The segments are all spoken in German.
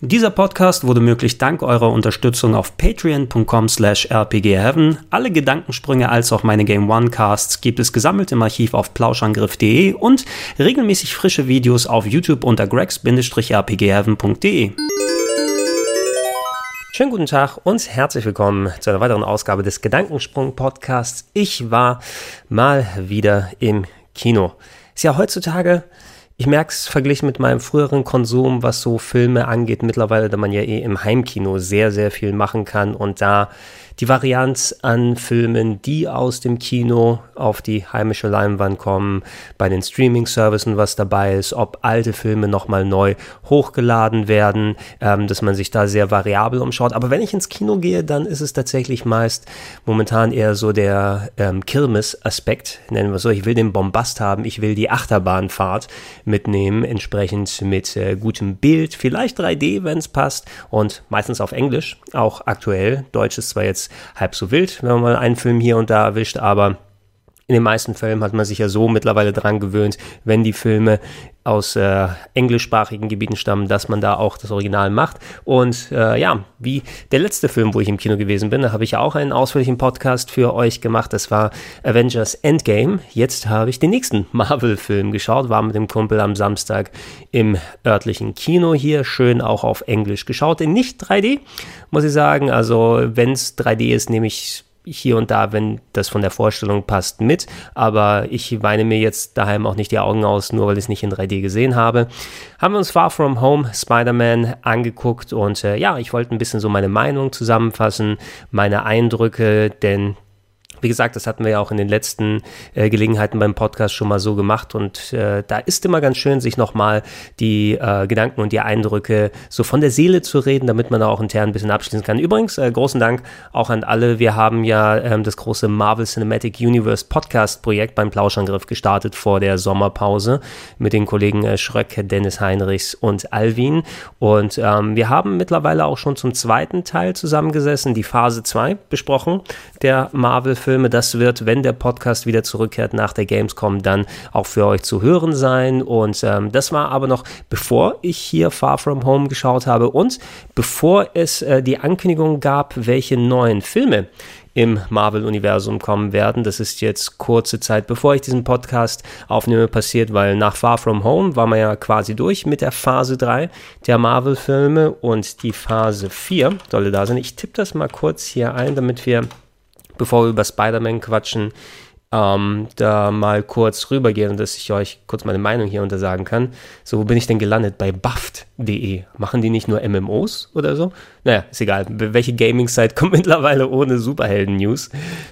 Dieser Podcast wurde möglich dank eurer Unterstützung auf patreon.com slash rpgheaven. Alle Gedankensprünge als auch meine Game One Casts gibt es gesammelt im Archiv auf plauschangriff.de und regelmäßig frische Videos auf YouTube unter gregs-rpgheaven.de. Schönen guten Tag und herzlich willkommen zu einer weiteren Ausgabe des Gedankensprung Podcasts. Ich war mal wieder im Kino. Ist ja heutzutage ich merke es verglichen mit meinem früheren Konsum, was so Filme angeht, mittlerweile, da man ja eh im Heimkino sehr, sehr viel machen kann und da die Varianz an Filmen, die aus dem Kino auf die heimische Leinwand kommen, bei den Streaming-Services was dabei ist, ob alte Filme nochmal neu hochgeladen werden, ähm, dass man sich da sehr variabel umschaut. Aber wenn ich ins Kino gehe, dann ist es tatsächlich meist momentan eher so der ähm, Kirmes-Aspekt, nennen wir so. Ich will den Bombast haben, ich will die Achterbahnfahrt mitnehmen, entsprechend mit äh, gutem Bild, vielleicht 3D, wenn es passt und meistens auf Englisch, auch aktuell. Deutsch ist zwar jetzt halb so wild, wenn man mal einen Film hier und da erwischt, aber in den meisten Fällen hat man sich ja so mittlerweile dran gewöhnt, wenn die Filme aus äh, englischsprachigen Gebieten stammen, dass man da auch das Original macht. Und äh, ja, wie der letzte Film, wo ich im Kino gewesen bin, da habe ich ja auch einen ausführlichen Podcast für euch gemacht. Das war Avengers Endgame. Jetzt habe ich den nächsten Marvel-Film geschaut, war mit dem Kumpel am Samstag im örtlichen Kino hier, schön auch auf Englisch geschaut. Nicht 3D, muss ich sagen. Also wenn es 3D ist, nehme ich hier und da, wenn das von der Vorstellung passt, mit. Aber ich weine mir jetzt daheim auch nicht die Augen aus, nur weil ich es nicht in 3D gesehen habe. Haben wir uns Far From Home Spider-Man angeguckt und äh, ja, ich wollte ein bisschen so meine Meinung zusammenfassen, meine Eindrücke, denn wie gesagt, das hatten wir ja auch in den letzten äh, Gelegenheiten beim Podcast schon mal so gemacht und äh, da ist immer ganz schön, sich nochmal die äh, Gedanken und die Eindrücke so von der Seele zu reden, damit man da auch intern ein bisschen abschließen kann. Übrigens, äh, großen Dank auch an alle. Wir haben ja ähm, das große Marvel Cinematic Universe Podcast Projekt beim Plauschangriff gestartet vor der Sommerpause mit den Kollegen äh, Schröck, Dennis Heinrichs und Alvin und ähm, wir haben mittlerweile auch schon zum zweiten Teil zusammengesessen, die Phase 2 besprochen der Marvel-Filme Filme. Das wird, wenn der Podcast wieder zurückkehrt nach der Gamescom, dann auch für euch zu hören sein. Und ähm, das war aber noch bevor ich hier Far From Home geschaut habe und bevor es äh, die Ankündigung gab, welche neuen Filme im Marvel-Universum kommen werden. Das ist jetzt kurze Zeit, bevor ich diesen Podcast aufnehme, passiert, weil nach Far From Home war man ja quasi durch mit der Phase 3 der Marvel-Filme und die Phase 4 solle da sein. Ich tippe das mal kurz hier ein, damit wir bevor wir über Spider-Man quatschen, ähm, da mal kurz rübergehen und dass ich euch kurz meine Meinung hier untersagen kann. So, wo bin ich denn gelandet? Bei Buffed.de. Machen die nicht nur MMOs oder so? Naja, ist egal. Welche Gaming-Site kommt mittlerweile ohne Superhelden-News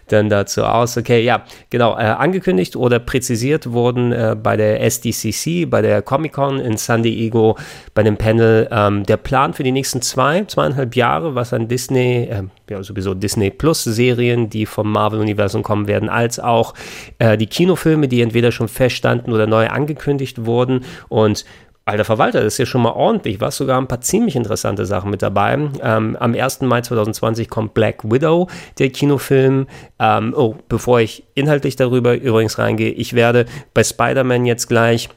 dann dazu aus? Okay, ja, genau. Äh, angekündigt oder präzisiert wurden äh, bei der SDCC, bei der Comic-Con in San Diego, bei dem Panel ähm, der Plan für die nächsten zwei, zweieinhalb Jahre, was an Disney, äh, ja sowieso Disney Plus-Serien, die vom Marvel-Universum kommen werden, als auch äh, die Kinofilme, die entweder schon feststanden oder neu angekündigt wurden und Alter Verwalter, das ist ja schon mal ordentlich. War sogar ein paar ziemlich interessante Sachen mit dabei. Ähm, am 1. Mai 2020 kommt Black Widow, der Kinofilm. Ähm, oh, bevor ich inhaltlich darüber übrigens reingehe, ich werde bei Spider-Man jetzt gleich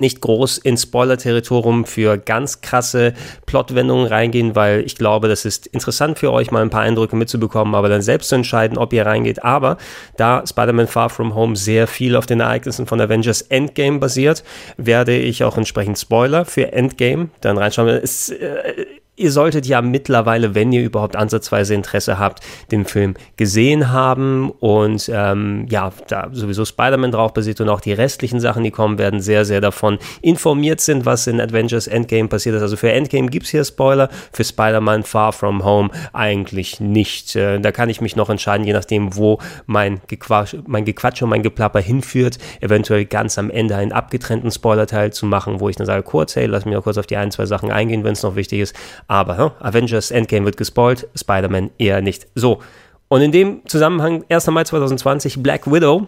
nicht groß ins Spoiler-Territorium für ganz krasse Plotwendungen reingehen, weil ich glaube, das ist interessant für euch, mal ein paar Eindrücke mitzubekommen, aber dann selbst zu entscheiden, ob ihr reingeht. Aber da Spider-Man Far From Home sehr viel auf den Ereignissen von Avengers Endgame basiert, werde ich auch entsprechend Spoiler für Endgame dann reinschauen. Es, äh, ihr solltet ja mittlerweile, wenn ihr überhaupt ansatzweise Interesse habt, den Film gesehen haben und ähm, ja, da sowieso Spider-Man drauf basiert und auch die restlichen Sachen, die kommen werden, sehr, sehr davon informiert sind, was in Avengers Endgame passiert ist. Also für Endgame gibt es hier Spoiler, für Spider-Man Far From Home eigentlich nicht. Äh, da kann ich mich noch entscheiden, je nachdem, wo mein Gequatsch, mein Gequatsch und mein Geplapper hinführt, eventuell ganz am Ende einen abgetrennten Spoiler-Teil zu machen, wo ich dann sage, kurz, hey, lass mich noch kurz auf die ein, zwei Sachen eingehen, wenn es noch wichtig ist. Aber hm, Avengers Endgame wird gespoilt, Spider-Man eher nicht. So. Und in dem Zusammenhang, 1. Mai 2020, Black Widow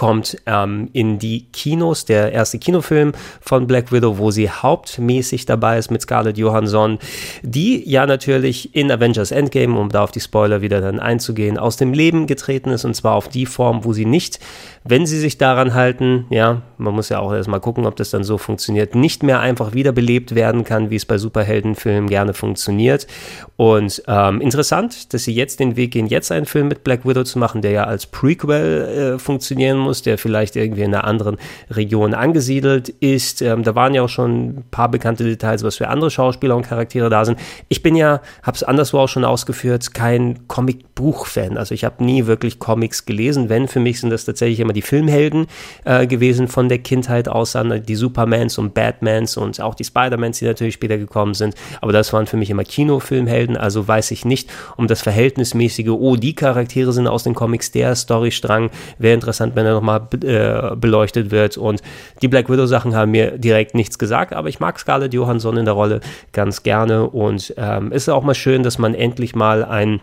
kommt ähm, in die Kinos, der erste Kinofilm von Black Widow, wo sie hauptmäßig dabei ist mit Scarlett Johansson, die ja natürlich in Avengers Endgame, um da auf die Spoiler wieder dann einzugehen, aus dem Leben getreten ist und zwar auf die Form, wo sie nicht, wenn sie sich daran halten, ja, man muss ja auch erstmal gucken, ob das dann so funktioniert, nicht mehr einfach wiederbelebt werden kann, wie es bei Superheldenfilmen gerne funktioniert. Und ähm, interessant, dass sie jetzt den Weg gehen, jetzt einen Film mit Black Widow zu machen, der ja als Prequel äh, funktionieren muss, der vielleicht irgendwie in einer anderen Region angesiedelt ist. Ähm, da waren ja auch schon ein paar bekannte Details, was für andere Schauspieler und Charaktere da sind. Ich bin ja, habe es anderswo auch schon ausgeführt, kein Comic-Buch-Fan. Also ich habe nie wirklich Comics gelesen. Wenn, für mich sind das tatsächlich immer die Filmhelden äh, gewesen von der Kindheit aus an, die Supermans und Batmans und auch die Spider-Mans, die natürlich später gekommen sind. Aber das waren für mich immer Kinofilmhelden. Also weiß ich nicht um das verhältnismäßige, oh, die Charaktere sind aus den Comics, der Storystrang wäre interessant, wenn er nochmal äh, beleuchtet wird. Und die Black Widow-Sachen haben mir direkt nichts gesagt, aber ich mag Scarlett Johansson in der Rolle ganz gerne und ähm, ist auch mal schön, dass man endlich mal ein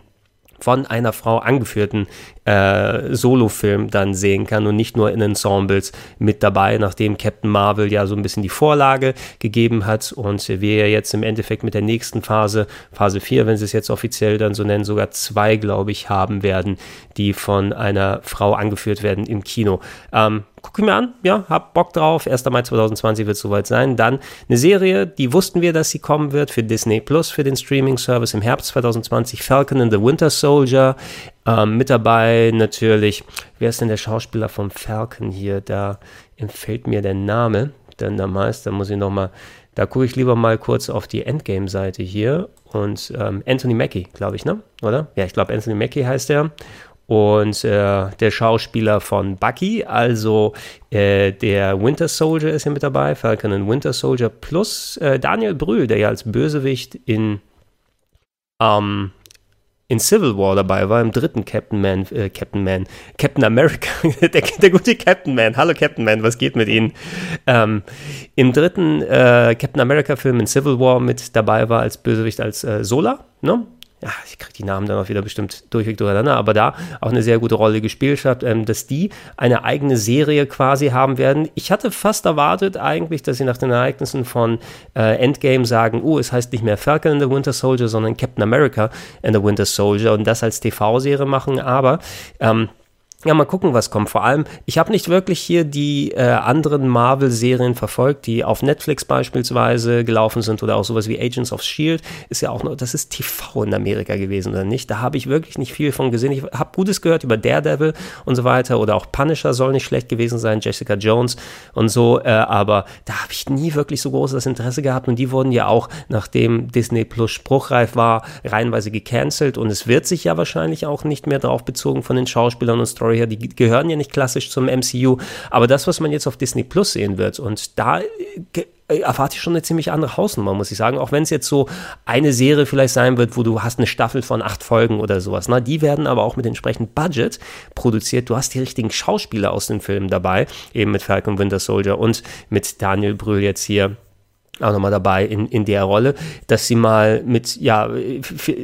von einer Frau angeführten äh, Solofilm dann sehen kann und nicht nur in Ensembles mit dabei, nachdem Captain Marvel ja so ein bisschen die Vorlage gegeben hat und wir ja jetzt im Endeffekt mit der nächsten Phase, Phase 4, wenn sie es jetzt offiziell dann so nennen, sogar zwei, glaube ich, haben werden, die von einer Frau angeführt werden im Kino. Ähm, gucke ich mir an, ja, hab Bock drauf. 1. Mai 2020 wird es soweit sein. Dann eine Serie, die wussten wir, dass sie kommen wird für Disney Plus, für den Streaming-Service im Herbst 2020. Falcon and the Winter Soldier. Ähm, mit dabei natürlich, wer ist denn der Schauspieler vom Falcon hier? Da entfällt mir der Name. Denn da meist, da muss ich nochmal, da gucke ich lieber mal kurz auf die Endgame-Seite hier. Und ähm, Anthony Mackie, glaube ich, ne? Oder? Ja, ich glaube, Anthony Mackie heißt er und äh, der Schauspieler von Bucky, also äh, der Winter Soldier ist ja mit dabei, Falcon und Winter Soldier, plus äh, Daniel Brühl, der ja als Bösewicht in, ähm, in Civil War dabei war, im dritten Captain Man, äh, Captain Man, Captain America, der, der, gute Captain Man, hallo Captain Man, was geht mit Ihnen? Ähm, Im dritten äh, Captain America Film in Civil War mit dabei war als Bösewicht als äh, Sola, ne? Ja, ich kriege die Namen dann auch wieder bestimmt durchweg durcheinander, aber da auch eine sehr gute Rolle gespielt hat, ähm, dass die eine eigene Serie quasi haben werden. Ich hatte fast erwartet eigentlich, dass sie nach den Ereignissen von äh, Endgame sagen, oh, es heißt nicht mehr Falcon and the Winter Soldier, sondern Captain America and the Winter Soldier und das als TV-Serie machen, aber ähm, ja, mal gucken, was kommt. Vor allem, ich habe nicht wirklich hier die äh, anderen Marvel-Serien verfolgt, die auf Netflix beispielsweise gelaufen sind oder auch sowas wie Agents of Shield. Ist ja auch noch, das ist TV in Amerika gewesen oder nicht? Da habe ich wirklich nicht viel von gesehen. Ich habe Gutes gehört über Daredevil und so weiter oder auch Punisher soll nicht schlecht gewesen sein, Jessica Jones und so. Äh, aber da habe ich nie wirklich so großes Interesse gehabt und die wurden ja auch, nachdem Disney Plus spruchreif war, reihenweise gecancelt und es wird sich ja wahrscheinlich auch nicht mehr darauf bezogen von den Schauspielern und Story Story her, die gehören ja nicht klassisch zum MCU, aber das, was man jetzt auf Disney Plus sehen wird, und da äh, erwarte ich schon eine ziemlich andere Hausnummer, muss ich sagen. Auch wenn es jetzt so eine Serie vielleicht sein wird, wo du hast eine Staffel von acht Folgen oder sowas. Na, die werden aber auch mit entsprechendem Budget produziert. Du hast die richtigen Schauspieler aus den Filmen dabei, eben mit Falcon Winter Soldier und mit Daniel Brühl jetzt hier auch nochmal dabei in, in der Rolle, dass sie mal mit, ja,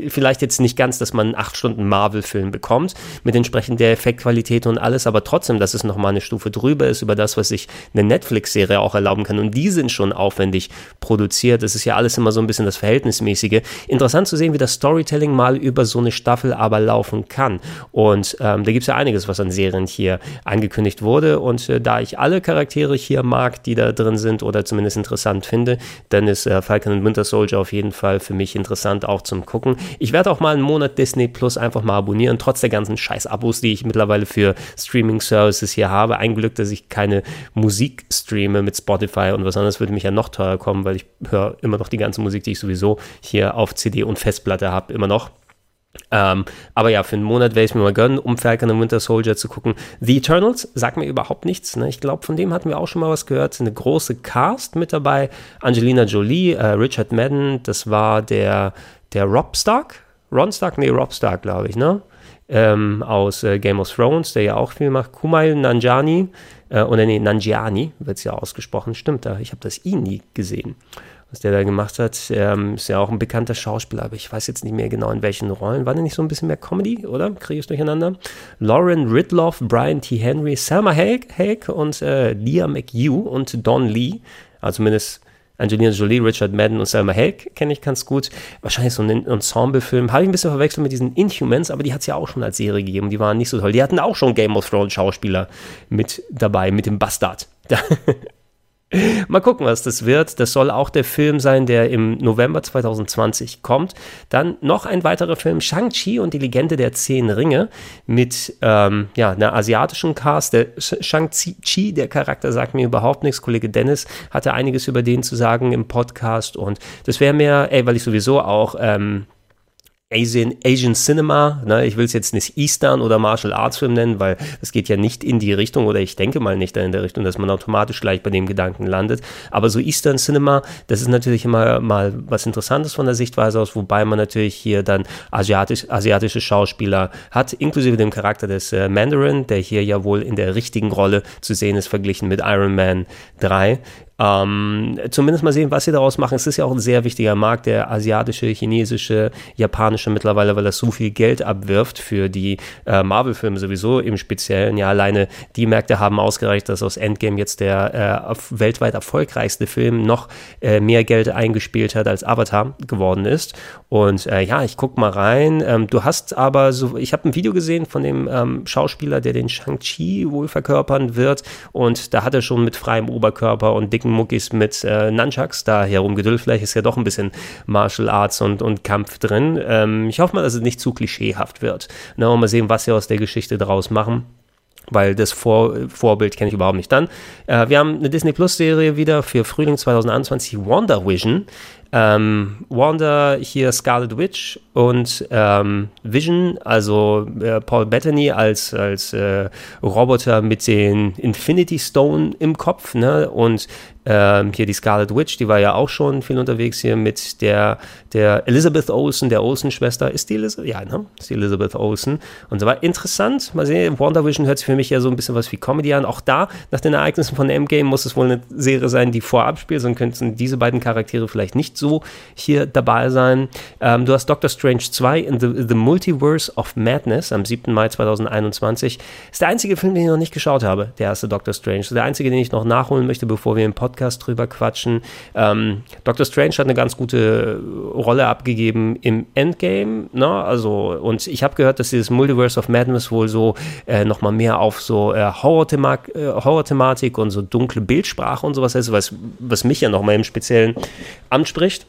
vielleicht jetzt nicht ganz, dass man 8 Stunden Marvel-Film bekommt, mit entsprechend der Effektqualität und alles, aber trotzdem, dass es nochmal eine Stufe drüber ist über das, was sich eine Netflix-Serie auch erlauben kann. Und die sind schon aufwendig produziert. Das ist ja alles immer so ein bisschen das Verhältnismäßige. Interessant zu sehen, wie das Storytelling mal über so eine Staffel aber laufen kann. Und ähm, da gibt es ja einiges, was an Serien hier angekündigt wurde. Und äh, da ich alle Charaktere hier mag, die da drin sind oder zumindest interessant finde, dann ist äh, Falcon and Winter Soldier auf jeden Fall für mich interessant auch zum Gucken. Ich werde auch mal einen Monat Disney Plus einfach mal abonnieren, trotz der ganzen Scheiß-Abos, die ich mittlerweile für Streaming-Services hier habe. Ein Glück, dass ich keine Musik streame mit Spotify und was anderes würde mich ja noch teuer kommen, weil ich höre immer noch die ganze Musik, die ich sowieso hier auf CD und Festplatte habe, immer noch. Ähm, aber ja, für einen Monat werde ich es mir mal gönnen, um Falcon und Winter Soldier zu gucken. The Eternals sagt mir überhaupt nichts. Ne? Ich glaube, von dem hatten wir auch schon mal was gehört. Eine große Cast mit dabei. Angelina Jolie, äh, Richard Madden, das war der, der Rob Stark. Ron Stark? Nee, Rob Stark, glaube ich, ne? Ähm, aus äh, Game of Thrones, der ja auch viel macht. Kumail Nanjani, äh, oder nee, Nanjiani wird es ja ausgesprochen. Stimmt, da, ich habe das I nie gesehen. Was der da gemacht hat. Ähm, ist ja auch ein bekannter Schauspieler, aber ich weiß jetzt nicht mehr genau in welchen Rollen. War der nicht so ein bisschen mehr Comedy, oder? Kriege ich es durcheinander? Lauren Ridloff, Brian T. Henry, Selma Hayek und äh, Leah McHugh und Don Lee. Also zumindest Angelina Jolie, Richard Madden und Selma Hayek kenne ich ganz gut. Wahrscheinlich so ein Ensemble-Film. Habe ich ein bisschen verwechselt mit diesen Inhumans, aber die hat es ja auch schon als Serie gegeben. Die waren nicht so toll. Die hatten auch schon Game of Thrones Schauspieler mit dabei, mit dem Bastard. Mal gucken, was das wird. Das soll auch der Film sein, der im November 2020 kommt. Dann noch ein weiterer Film, Shang-Chi und die Legende der Zehn Ringe, mit ähm, ja, einer asiatischen Cast. Der Shang-Chi, der Charakter, sagt mir überhaupt nichts. Kollege Dennis hatte einiges über den zu sagen im Podcast und das wäre mir, ey, weil ich sowieso auch ähm, Asian, Asian Cinema. Ne? Ich will es jetzt nicht Eastern oder Martial Arts Film nennen, weil es geht ja nicht in die Richtung oder ich denke mal nicht in der Richtung, dass man automatisch gleich bei dem Gedanken landet. Aber so Eastern Cinema, das ist natürlich immer mal was Interessantes von der Sichtweise aus, wobei man natürlich hier dann asiatisch, asiatische Schauspieler hat, inklusive dem Charakter des äh, Mandarin, der hier ja wohl in der richtigen Rolle zu sehen ist, verglichen mit Iron Man 3. Ähm, zumindest mal sehen, was sie daraus machen. Es ist ja auch ein sehr wichtiger Markt, der asiatische, chinesische, japanische mittlerweile, weil das so viel Geld abwirft für die äh, Marvel-Filme sowieso im Speziellen. Ja, alleine die Märkte haben ausgereicht, dass aus Endgame jetzt der äh, weltweit erfolgreichste Film noch äh, mehr Geld eingespielt hat, als Avatar geworden ist. Und äh, ja, ich guck mal rein. Ähm, du hast aber so, ich habe ein Video gesehen von dem ähm, Schauspieler, der den Shang-Chi wohl verkörpern wird. Und da hat er schon mit freiem Oberkörper und dick dicken Muckis mit äh, Nunchucks da herumgedüllt. Vielleicht ist ja doch ein bisschen Martial Arts und, und Kampf drin. Ähm, ich hoffe mal, dass es nicht zu klischeehaft wird. Na, mal sehen, was sie aus der Geschichte daraus machen weil das Vor Vorbild kenne ich überhaupt nicht. Dann, äh, wir haben eine Disney Plus Serie wieder für Frühling 2021, Wonder Vision. Ähm, Wanda hier Scarlet Witch und ähm, Vision, also äh, Paul Bettany als, als äh, Roboter mit den Infinity Stone im Kopf, ne? Und ähm, hier die Scarlet Witch, die war ja auch schon viel unterwegs hier mit der, der Elizabeth Olsen, der Olsen-Schwester. Ist die Elizabeth? Ja, ne? Ist die Elizabeth Olsen. Und so war interessant. Mal sehen, WandaVision hört sich für mich ja so ein bisschen was wie Comedy an. Auch da, nach den Ereignissen von Endgame, muss es wohl eine Serie sein, die vorab spielt, sonst könnten diese beiden Charaktere vielleicht nicht so hier dabei sein. Ähm, du hast Doctor Strange 2 in the, the Multiverse of Madness am 7. Mai 2021. Ist der einzige Film, den ich noch nicht geschaut habe, der erste Doctor Strange. Der einzige, den ich noch nachholen möchte, bevor wir im Podcast Podcast drüber quatschen. Ähm, Doctor Strange hat eine ganz gute Rolle abgegeben im Endgame, ne? Also, und ich habe gehört, dass dieses Multiverse of Madness wohl so äh, nochmal mehr auf so äh, Horror-Thematik äh, Horror und so dunkle Bildsprache und sowas ist, was, was mich ja nochmal im Speziellen anspricht.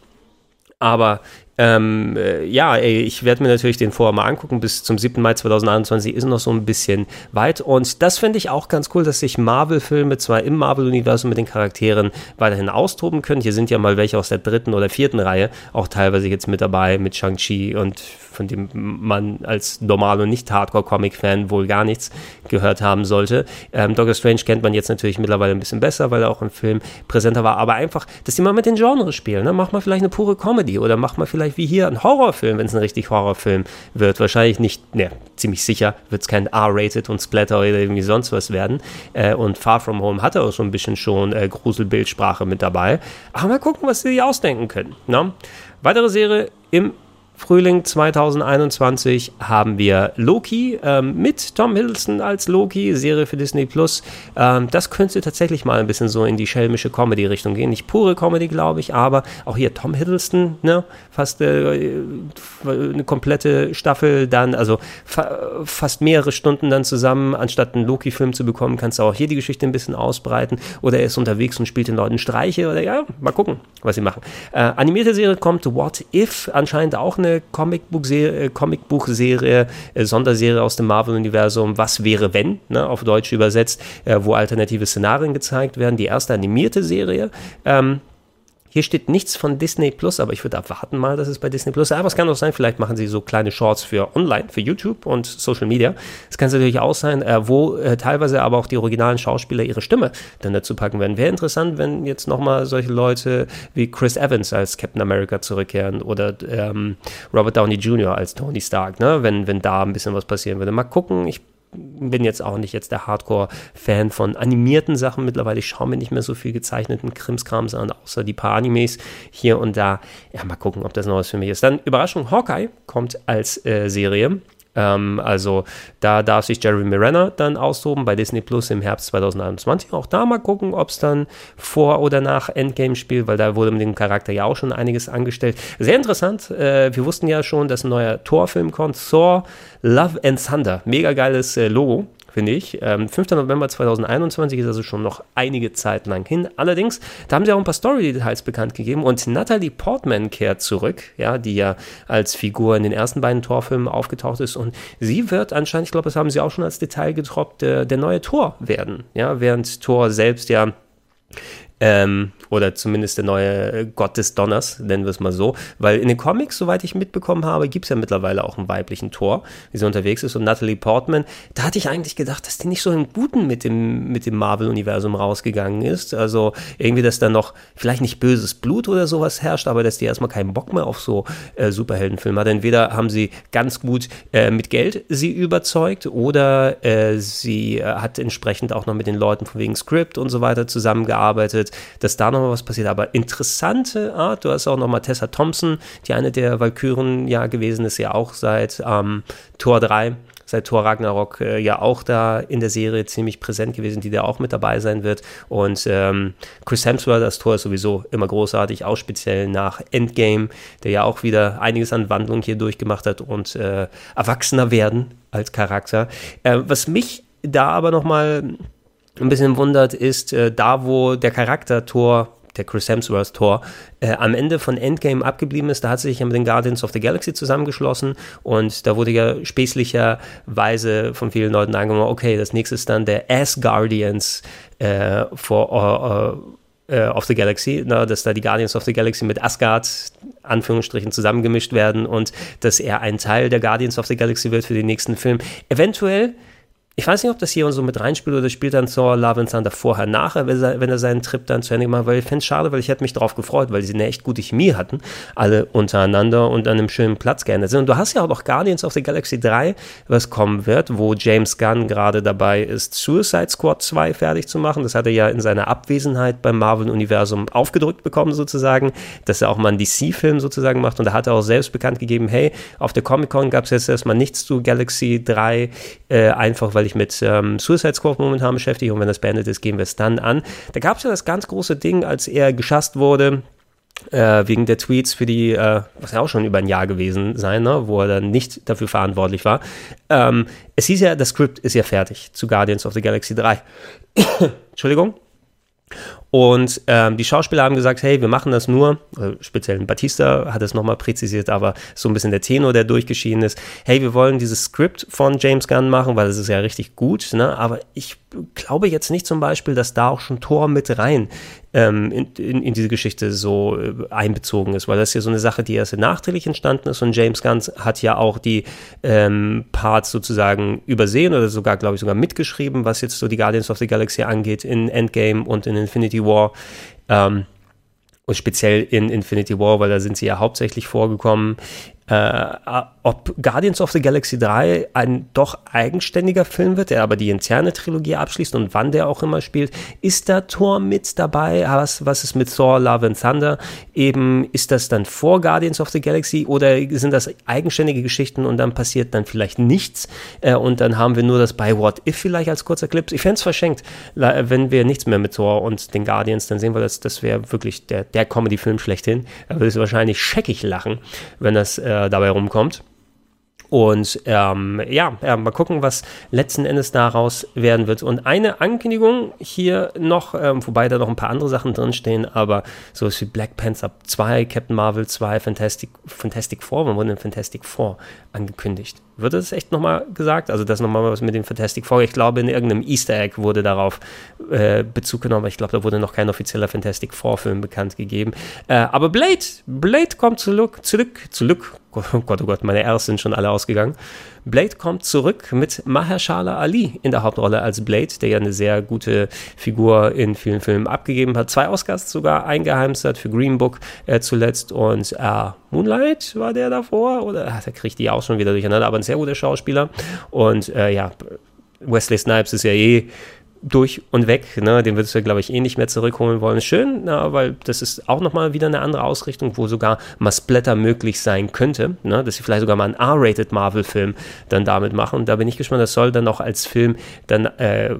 Aber ähm, äh, ja, ey, ich werde mir natürlich den vorher mal angucken. Bis zum 7. Mai 2021 ist noch so ein bisschen weit. Und das finde ich auch ganz cool, dass sich Marvel-Filme zwar im Marvel-Universum mit den Charakteren weiterhin austoben können. Hier sind ja mal welche aus der dritten oder vierten Reihe auch teilweise jetzt mit dabei, mit Shang-Chi und von dem man als normal und nicht Hardcore-Comic-Fan wohl gar nichts gehört haben sollte. Ähm, Doctor Strange kennt man jetzt natürlich mittlerweile ein bisschen besser, weil er auch im Film präsenter war. Aber einfach, dass die mal mit den Genres spielen. Ne? Mach mal vielleicht eine pure Comedy oder mach mal vielleicht wie hier ein Horrorfilm, wenn es ein richtig Horrorfilm wird. Wahrscheinlich nicht, ne, ziemlich sicher wird es kein R-Rated und Splatter oder irgendwie sonst was werden. Äh, und Far From Home hatte auch schon ein bisschen schon äh, Gruselbildsprache mit dabei. Aber mal gucken, was sie ausdenken können. Ne? Weitere Serie im Frühling 2021 haben wir Loki ähm, mit Tom Hiddleston als Loki, Serie für Disney Plus. Ähm, das könnte tatsächlich mal ein bisschen so in die schelmische Comedy-Richtung gehen. Nicht pure Comedy, glaube ich, aber auch hier Tom Hiddleston, ne? fast äh, eine komplette Staffel dann, also fa fast mehrere Stunden dann zusammen, anstatt einen Loki-Film zu bekommen, kannst du auch hier die Geschichte ein bisschen ausbreiten. Oder er ist unterwegs und spielt den Leuten Streiche oder ja, mal gucken, was sie machen. Äh, animierte Serie kommt What If, anscheinend auch eine Comicbuchserie, äh, Comicbuchserie äh, Sonderserie aus dem Marvel-Universum, Was wäre wenn, ne, auf Deutsch übersetzt, äh, wo alternative Szenarien gezeigt werden. Die erste animierte Serie. Ähm, hier steht nichts von Disney Plus, aber ich würde erwarten mal, dass es bei Disney Plus ist. Aber es kann auch sein, vielleicht machen sie so kleine Shorts für online, für YouTube und Social Media. Es kann natürlich auch sein, äh, wo äh, teilweise aber auch die originalen Schauspieler ihre Stimme dann dazu packen werden. Wäre interessant, wenn jetzt nochmal solche Leute wie Chris Evans als Captain America zurückkehren oder ähm, Robert Downey Jr. als Tony Stark, ne? wenn, wenn da ein bisschen was passieren würde. Mal gucken, ich bin jetzt auch nicht jetzt der Hardcore-Fan von animierten Sachen mittlerweile. Ich schaue mir nicht mehr so viel gezeichneten Krimskrams an, außer die paar Animes hier und da. Ja, mal gucken, ob das was für mich ist. Dann Überraschung, Hawkeye kommt als äh, Serie. Ähm, also da darf sich Jeremy Renner dann austoben bei Disney Plus im Herbst 2021. Auch da mal gucken, ob es dann vor oder nach Endgame spielt, weil da wurde mit dem Charakter ja auch schon einiges angestellt. Sehr interessant. Äh, wir wussten ja schon, dass ein neuer Thor-Film kommt. Thor Love and Thunder. Mega geiles äh, Logo finde ich. Ähm, 5. November 2021 ist also schon noch einige Zeit lang hin. Allerdings, da haben sie auch ein paar Story-Details bekannt gegeben und Natalie Portman kehrt zurück, ja, die ja als Figur in den ersten beiden Torfilmen aufgetaucht ist und sie wird anscheinend, ich glaube, das haben sie auch schon als Detail getroppt, der, der neue Tor werden, ja, während Tor selbst ja ähm, oder zumindest der neue Gott des Donners, nennen wir es mal so. Weil in den Comics, soweit ich mitbekommen habe, gibt es ja mittlerweile auch einen weiblichen Tor, wie sie unterwegs ist. Und Natalie Portman, da hatte ich eigentlich gedacht, dass die nicht so im Guten mit dem, mit dem Marvel-Universum rausgegangen ist. Also irgendwie, dass da noch vielleicht nicht böses Blut oder sowas herrscht, aber dass die erstmal keinen Bock mehr auf so äh, Superheldenfilme hat. Entweder haben sie ganz gut äh, mit Geld sie überzeugt oder äh, sie äh, hat entsprechend auch noch mit den Leuten von wegen Script und so weiter zusammengearbeitet, dass da noch mal was passiert. Aber interessante Art, du hast auch noch mal Tessa Thompson, die eine der Valkyren ja gewesen ist, ja auch seit ähm, Tor 3 seit Thor Ragnarok äh, ja auch da in der Serie ziemlich präsent gewesen, die da auch mit dabei sein wird. Und ähm, Chris Hemsworth, das Tor ist sowieso immer großartig, auch speziell nach Endgame, der ja auch wieder einiges an Wandlung hier durchgemacht hat und äh, erwachsener werden als Charakter. Äh, was mich da aber nochmal ein bisschen wundert, ist äh, da, wo der Charakter Thor der Chris Hemsworth Tor, äh, am Ende von Endgame abgeblieben ist. Da hat sich ja mit den Guardians of the Galaxy zusammengeschlossen und da wurde ja späßlicherweise von vielen Leuten angenommen, okay, das nächste ist dann der As Guardians äh, uh, uh, of the Galaxy, na, dass da die Guardians of the Galaxy mit Asgard Anführungsstrichen zusammengemischt werden und dass er ein Teil der Guardians of the Galaxy wird für den nächsten Film. Eventuell ich weiß nicht, ob das hier so mit reinspielt oder spielt dann Thor Love and Thunder vorher, nachher, wenn er, seinen Trip dann zu Ende macht, weil ich fände es schade, weil ich hätte mich darauf gefreut, weil sie eine echt gute Chemie hatten, alle untereinander und an einem schönen Platz geändert sind. Und du hast ja auch noch Guardians of the Galaxy 3, was kommen wird, wo James Gunn gerade dabei ist, Suicide Squad 2 fertig zu machen. Das hat er ja in seiner Abwesenheit beim Marvel-Universum aufgedrückt bekommen, sozusagen, dass er auch mal einen DC-Film sozusagen macht. Und da hat er auch selbst bekannt gegeben, hey, auf der Comic-Con gab es jetzt erstmal nichts zu Galaxy 3, äh, einfach weil weil ich mit ähm, Suicide Squad momentan beschäftige und wenn das beendet ist, gehen wir es dann an. Da gab es ja das ganz große Ding, als er geschasst wurde, äh, wegen der Tweets für die, äh, was ja auch schon über ein Jahr gewesen sein, ne, wo er dann nicht dafür verantwortlich war. Ähm, es hieß ja, das Skript ist ja fertig zu Guardians of the Galaxy 3. Entschuldigung. Und ähm, die Schauspieler haben gesagt, hey, wir machen das nur, äh, speziell Batista hat es nochmal präzisiert, aber so ein bisschen der Tenor, der durchgeschieden ist, hey, wir wollen dieses Skript von James Gunn machen, weil es ist ja richtig gut, ne? aber ich glaube jetzt nicht zum Beispiel, dass da auch schon Thor mit rein ähm, in, in, in, diese Geschichte so äh, einbezogen ist, weil das ja so eine Sache, die erst nachträglich entstanden ist und James Gunn hat ja auch die ähm, Parts sozusagen übersehen oder sogar, glaube ich, sogar mitgeschrieben, was jetzt so die Guardians of the Galaxy angeht in Endgame und in Infinity War. Ähm, und speziell in Infinity War, weil da sind sie ja hauptsächlich vorgekommen äh, ob Guardians of the Galaxy 3 ein doch eigenständiger Film wird, der aber die interne Trilogie abschließt und wann der auch immer spielt. Ist da Thor mit dabei? Was, was ist mit Thor, Love and Thunder? Eben, ist das dann vor Guardians of the Galaxy oder sind das eigenständige Geschichten und dann passiert dann vielleicht nichts äh, und dann haben wir nur das bei What If vielleicht als kurzer Clip? Ich fände es verschenkt, wenn wir nichts mehr mit Thor und den Guardians, dann sehen wir das, das wäre wirklich der, der Comedy-Film schlechthin. Da würde es wahrscheinlich scheckig lachen, wenn das äh, dabei rumkommt. Und ähm, ja, ja, mal gucken, was letzten Endes daraus werden wird. Und eine Ankündigung hier noch, ähm, wobei da noch ein paar andere Sachen drinstehen, aber sowas wie Black Panther 2, Captain Marvel 2, Fantastic, Fantastic Four, wann wurde denn Fantastic Four angekündigt? Wird das echt nochmal gesagt? Also das nochmal was mit dem Fantastic Four. Ich glaube, in irgendeinem Easter Egg wurde darauf äh, Bezug genommen. Ich glaube, da wurde noch kein offizieller Fantastic Four Film bekannt gegeben. Äh, aber Blade, Blade kommt zurück, zurück, zurück. Oh Gott, oh Gott, meine R's sind schon alle ausgegangen. Blade kommt zurück mit Mahershala Ali in der Hauptrolle als Blade, der ja eine sehr gute Figur in vielen Filmen abgegeben hat. Zwei Oscars sogar eingeheimst für Green Book äh, zuletzt und äh, Moonlight war der davor oder ach, der kriegt die auch schon wieder durcheinander, aber ein sehr guter Schauspieler und äh, ja Wesley Snipes ist ja eh durch und weg. Ne? Den würdest du, glaube ich, eh nicht mehr zurückholen wollen. Schön, na, weil das ist auch nochmal wieder eine andere Ausrichtung, wo sogar mal Splatter möglich sein könnte. Ne? Dass sie vielleicht sogar mal einen R-rated Marvel-Film dann damit machen. da bin ich gespannt, das soll dann auch als Film dann äh,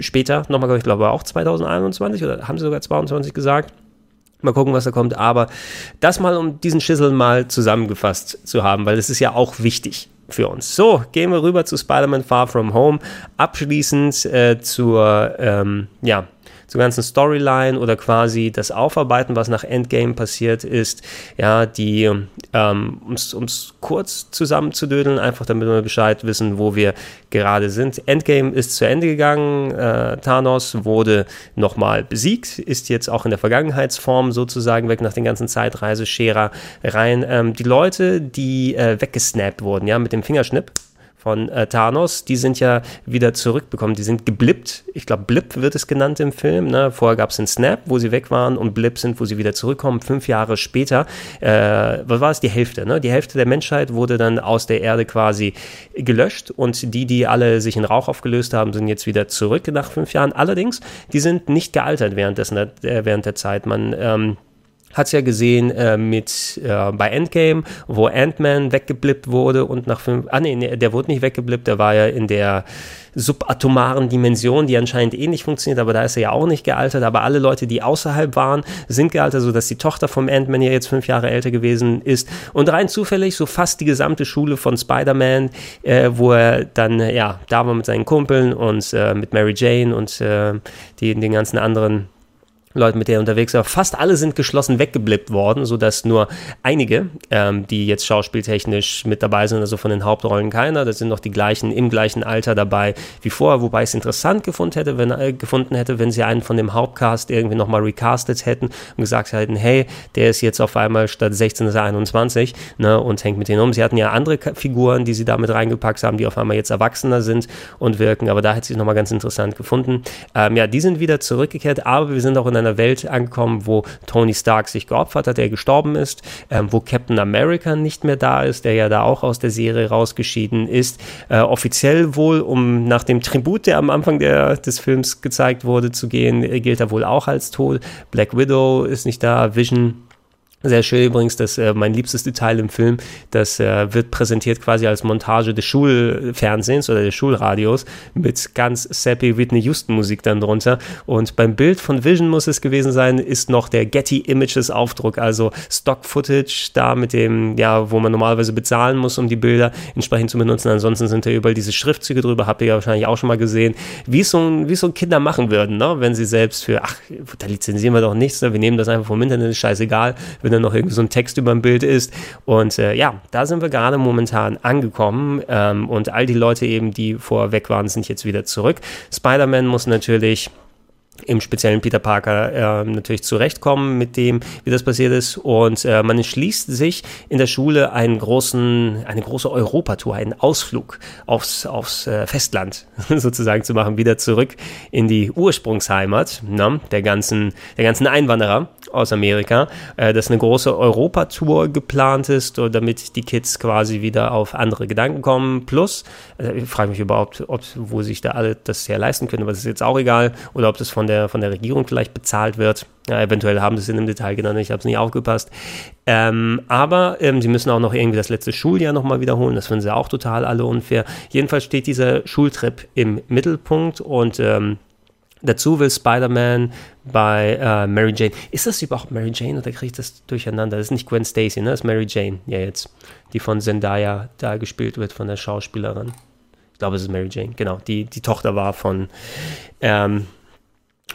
später nochmal, ich glaube auch 2021 oder haben sie sogar 22 gesagt. Mal gucken, was da kommt. Aber das mal, um diesen Schissel mal zusammengefasst zu haben, weil das ist ja auch wichtig für uns. So, gehen wir rüber zu Spider-Man Far From Home. Abschließend äh, zur, ähm, ja, zur ganzen Storyline oder quasi das Aufarbeiten, was nach Endgame passiert ist, ja, die, ähm, um es kurz zusammenzudödeln, einfach damit wir Bescheid wissen, wo wir gerade sind. Endgame ist zu Ende gegangen, äh, Thanos wurde nochmal besiegt, ist jetzt auch in der Vergangenheitsform sozusagen weg nach den ganzen Zeitreisescherer rein. Ähm, die Leute, die äh, weggesnappt wurden, ja, mit dem Fingerschnipp, von äh, Thanos, die sind ja wieder zurückbekommen. Die sind geblippt. Ich glaube, Blip wird es genannt im Film. Ne? Vorher gab es einen Snap, wo sie weg waren und Blip sind, wo sie wieder zurückkommen. Fünf Jahre später, äh, was war es? Die Hälfte. Ne? Die Hälfte der Menschheit wurde dann aus der Erde quasi gelöscht und die, die alle sich in Rauch aufgelöst haben, sind jetzt wieder zurück nach fünf Jahren. Allerdings, die sind nicht gealtert währenddessen, äh, während der Zeit. Man ähm, hat es ja gesehen äh, mit äh, bei Endgame, wo Ant-Man weggeblippt wurde und nach fünf, ah nee, der wurde nicht weggeblippt, der war ja in der subatomaren Dimension, die anscheinend ähnlich eh funktioniert, aber da ist er ja auch nicht gealtert, aber alle Leute, die außerhalb waren, sind gealtert, sodass die Tochter vom Ant-Man ja jetzt fünf Jahre älter gewesen ist. Und rein zufällig so fast die gesamte Schule von Spider-Man, äh, wo er dann, ja, da war mit seinen Kumpeln und äh, mit Mary Jane und äh, die, den ganzen anderen Leuten, mit denen er unterwegs war. Fast alle sind geschlossen weggeblippt worden, sodass nur einige, ähm, die jetzt schauspieltechnisch mit dabei sind, also von den Hauptrollen keiner, das sind noch die gleichen im gleichen Alter dabei wie vorher, wobei ich es interessant gefunden hätte, wenn, äh, gefunden hätte, wenn sie einen von dem Hauptcast irgendwie nochmal recastet hätten und gesagt hätten, hey, der ist jetzt auf einmal statt 16 ist er 21 ne, und hängt mit denen um. Sie hatten ja andere Figuren, die sie damit reingepackt haben, die auf einmal jetzt erwachsener sind und wirken, aber da hätte ich es nochmal ganz interessant gefunden. Ähm, ja, die sind wieder zurückgekehrt, aber wir sind auch in einer einer Welt angekommen, wo Tony Stark sich geopfert hat, der gestorben ist, ähm, wo Captain America nicht mehr da ist, der ja da auch aus der Serie rausgeschieden ist. Äh, offiziell wohl, um nach dem Tribut, der am Anfang der, des Films gezeigt wurde, zu gehen, gilt er wohl auch als tot. Black Widow ist nicht da, Vision sehr schön übrigens, dass äh, mein liebstes Detail im Film, das äh, wird präsentiert quasi als Montage des Schulfernsehens oder des Schulradios mit ganz sappy Whitney Houston Musik dann drunter. Und beim Bild von Vision muss es gewesen sein, ist noch der Getty Images Aufdruck, also Stock Footage da mit dem, ja, wo man normalerweise bezahlen muss, um die Bilder entsprechend zu benutzen. Ansonsten sind da überall diese Schriftzüge drüber, habt ihr ja wahrscheinlich auch schon mal gesehen, wie es so, wie so Kinder machen würden, ne? wenn sie selbst für, ach, da lizenzieren wir doch nichts, ne? wir nehmen das einfach vom Internet, ist scheißegal, wenn dann noch irgendwie so ein Text über ein Bild ist. Und äh, ja, da sind wir gerade momentan angekommen. Ähm, und all die Leute eben, die vorher weg waren, sind jetzt wieder zurück. Spider-Man muss natürlich im speziellen Peter Parker äh, natürlich zurechtkommen mit dem, wie das passiert ist. Und äh, man entschließt sich in der Schule einen großen, eine große Europatour, einen Ausflug aufs, aufs äh, Festland sozusagen zu machen, wieder zurück in die Ursprungsheimat ne, der, ganzen, der ganzen Einwanderer aus Amerika, äh, dass eine große Europatour geplant ist, damit die Kids quasi wieder auf andere Gedanken kommen. Plus, äh, ich frage mich überhaupt, ob, wo sich da alle das ja leisten können, aber das ist jetzt auch egal, oder ob das von der, von der Regierung vielleicht bezahlt wird. Ja, eventuell haben sie es in dem Detail genannt, ich habe es nicht aufgepasst. Ähm, aber ähm, sie müssen auch noch irgendwie das letzte Schuljahr nochmal wiederholen, das finden sie auch total alle unfair. Jedenfalls steht dieser Schultrip im Mittelpunkt und ähm, Dazu will Spider-Man bei äh, Mary Jane. Ist das überhaupt Mary Jane oder kriege ich das durcheinander? Das ist nicht Gwen Stacy, ne? Das ist Mary Jane, ja jetzt. Die von Zendaya da gespielt wird, von der Schauspielerin. Ich glaube, es ist Mary Jane, genau. Die, die Tochter war von, ähm,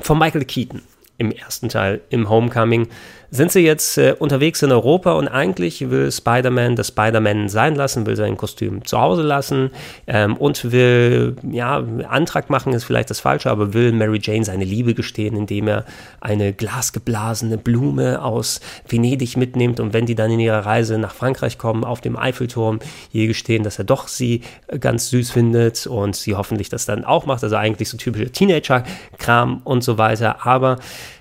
von Michael Keaton im ersten Teil, im Homecoming sind sie jetzt äh, unterwegs in Europa und eigentlich will Spider-Man das Spider-Man sein lassen, will sein Kostüm zu Hause lassen ähm, und will, ja, Antrag machen ist vielleicht das Falsche, aber will Mary Jane seine Liebe gestehen, indem er eine glasgeblasene Blume aus Venedig mitnimmt und wenn die dann in ihrer Reise nach Frankreich kommen, auf dem Eiffelturm, ihr gestehen, dass er doch sie ganz süß findet und sie hoffentlich das dann auch macht, also eigentlich so typische Teenager-Kram und so weiter, aber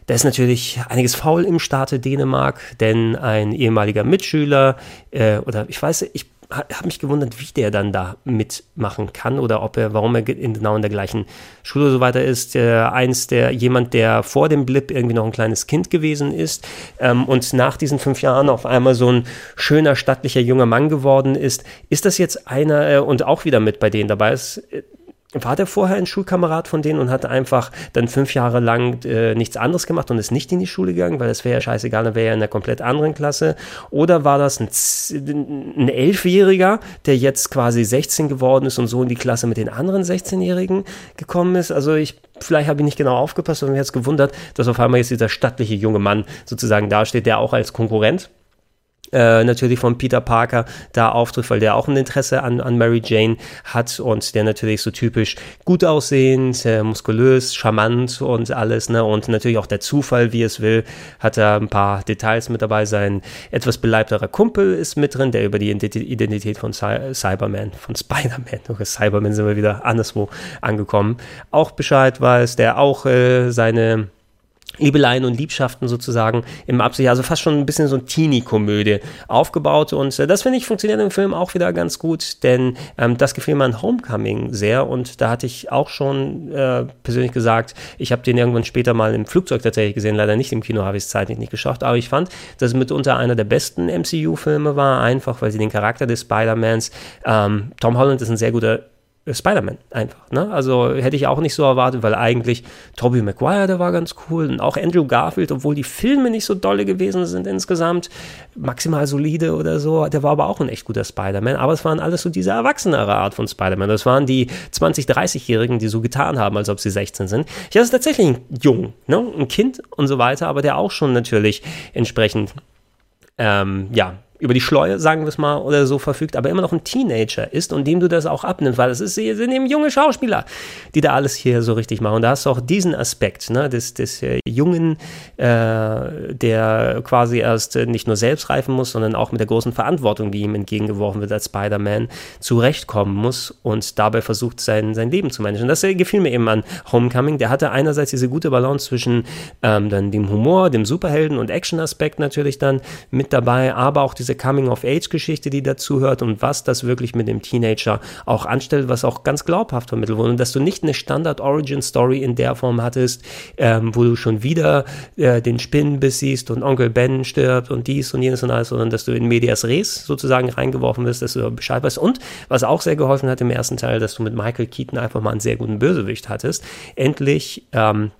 da ist natürlich einiges faul im Staate Dänemark, denn ein ehemaliger Mitschüler äh, oder ich weiß, ich habe mich gewundert, wie der dann da mitmachen kann oder ob er, warum er in, genau in der gleichen Schule so weiter ist. Äh, eins der, jemand, der vor dem Blip irgendwie noch ein kleines Kind gewesen ist ähm, und nach diesen fünf Jahren auf einmal so ein schöner, stattlicher junger Mann geworden ist. Ist das jetzt einer äh, und auch wieder mit bei denen dabei ist? War der vorher ein Schulkamerad von denen und hat einfach dann fünf Jahre lang äh, nichts anderes gemacht und ist nicht in die Schule gegangen, weil das wäre ja scheißegal, dann wäre er in einer komplett anderen Klasse. Oder war das ein, ein Elfjähriger, der jetzt quasi 16 geworden ist und so in die Klasse mit den anderen 16-Jährigen gekommen ist? Also ich, vielleicht habe ich nicht genau aufgepasst und mir jetzt gewundert, dass auf einmal jetzt dieser stattliche junge Mann sozusagen dasteht, der auch als Konkurrent äh, natürlich von Peter Parker da auftritt, weil der auch ein Interesse an, an Mary Jane hat und der natürlich so typisch gut aussehend, äh, muskulös, charmant und alles, ne? Und natürlich auch der Zufall, wie es will, hat er ein paar Details mit dabei. Sein etwas beleibterer Kumpel ist mit drin, der über die Identität von Cy Cyberman, von Spider-Man, oder Cyberman sind wir wieder anderswo angekommen, auch Bescheid weiß, der auch äh, seine Liebeleien und Liebschaften sozusagen im Absicht, also fast schon ein bisschen so eine Teenie-Komödie aufgebaut. Und äh, das finde ich funktioniert im Film auch wieder ganz gut, denn ähm, das gefiel mir an Homecoming sehr und da hatte ich auch schon äh, persönlich gesagt, ich habe den irgendwann später mal im Flugzeug tatsächlich gesehen, leider nicht im Kino, habe ich es zeitlich nicht geschafft, aber ich fand, dass es mitunter einer der besten MCU-Filme war, einfach weil sie den Charakter des Spider-Mans, ähm, Tom Holland ist ein sehr guter Spider-Man einfach. Ne? Also hätte ich auch nicht so erwartet, weil eigentlich Tobey Maguire, der war ganz cool und auch Andrew Garfield, obwohl die Filme nicht so dolle gewesen sind insgesamt, maximal solide oder so, der war aber auch ein echt guter Spider-Man, aber es waren alles so diese erwachsenere Art von Spider-Man. Das waren die 20-, 30-Jährigen, die so getan haben, als ob sie 16 sind. Das ist tatsächlich ein Jung, ne? ein Kind und so weiter, aber der auch schon natürlich entsprechend ähm, ja, über die Schleue, sagen wir es mal, oder so verfügt, aber immer noch ein Teenager ist und dem du das auch abnimmst, weil es ist, sind eben junge Schauspieler, die da alles hier so richtig machen. Und da hast du auch diesen Aspekt, ne, des, des äh, Jungen, äh, der quasi erst äh, nicht nur selbst reifen muss, sondern auch mit der großen Verantwortung, die ihm entgegengeworfen wird als Spider-Man, zurechtkommen muss und dabei versucht, sein, sein Leben zu managen. Das äh, gefiel mir eben an Homecoming. Der hatte einerseits diese gute Balance zwischen ähm, dann dem Humor, dem Superhelden und Action-Aspekt natürlich dann mit dabei, aber auch diese diese Coming-of-Age-Geschichte, die dazuhört und was das wirklich mit dem Teenager auch anstellt, was auch ganz glaubhaft vermittelt wurde. Und dass du nicht eine Standard-Origin-Story in der Form hattest, ähm, wo du schon wieder äh, den Spinnenbiss siehst und Onkel Ben stirbt und dies und jenes und alles, sondern dass du in Medias Res sozusagen reingeworfen wirst, dass du Bescheid weißt. Und was auch sehr geholfen hat im ersten Teil, dass du mit Michael Keaton einfach mal einen sehr guten Bösewicht hattest, endlich ähm,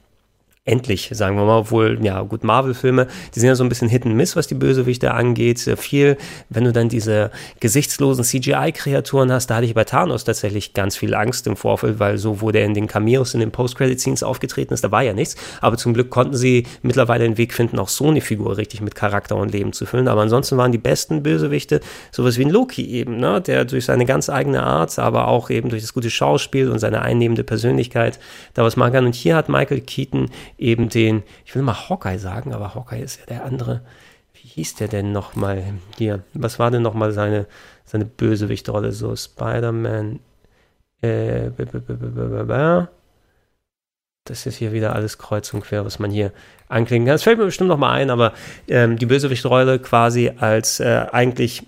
endlich, sagen wir mal, obwohl, ja, gut, Marvel-Filme, die sind ja so ein bisschen Hit and Miss, was die Bösewichte angeht. Viel, wenn du dann diese gesichtslosen CGI-Kreaturen hast, da hatte ich bei Thanos tatsächlich ganz viel Angst im Vorfeld, weil so, wo der in den Cameos, in den Post-Credit-Scenes aufgetreten ist, da war ja nichts. Aber zum Glück konnten sie mittlerweile den Weg finden, auch so eine Figur richtig mit Charakter und Leben zu füllen. Aber ansonsten waren die besten Bösewichte sowas wie ein Loki eben, ne, der durch seine ganz eigene Art, aber auch eben durch das gute Schauspiel und seine einnehmende Persönlichkeit da was machen kann. Und hier hat Michael Keaton eben den, ich will mal Hawkeye sagen, aber Hawkeye ist ja der andere. Wie hieß der denn nochmal hier? Was war denn nochmal seine, seine Bösewichtrolle? So Spider-Man. Äh, das ist hier wieder alles kreuz und quer, was man hier anklicken kann. Das fällt mir bestimmt nochmal ein, aber ähm, die Bösewichtrolle quasi als äh, eigentlich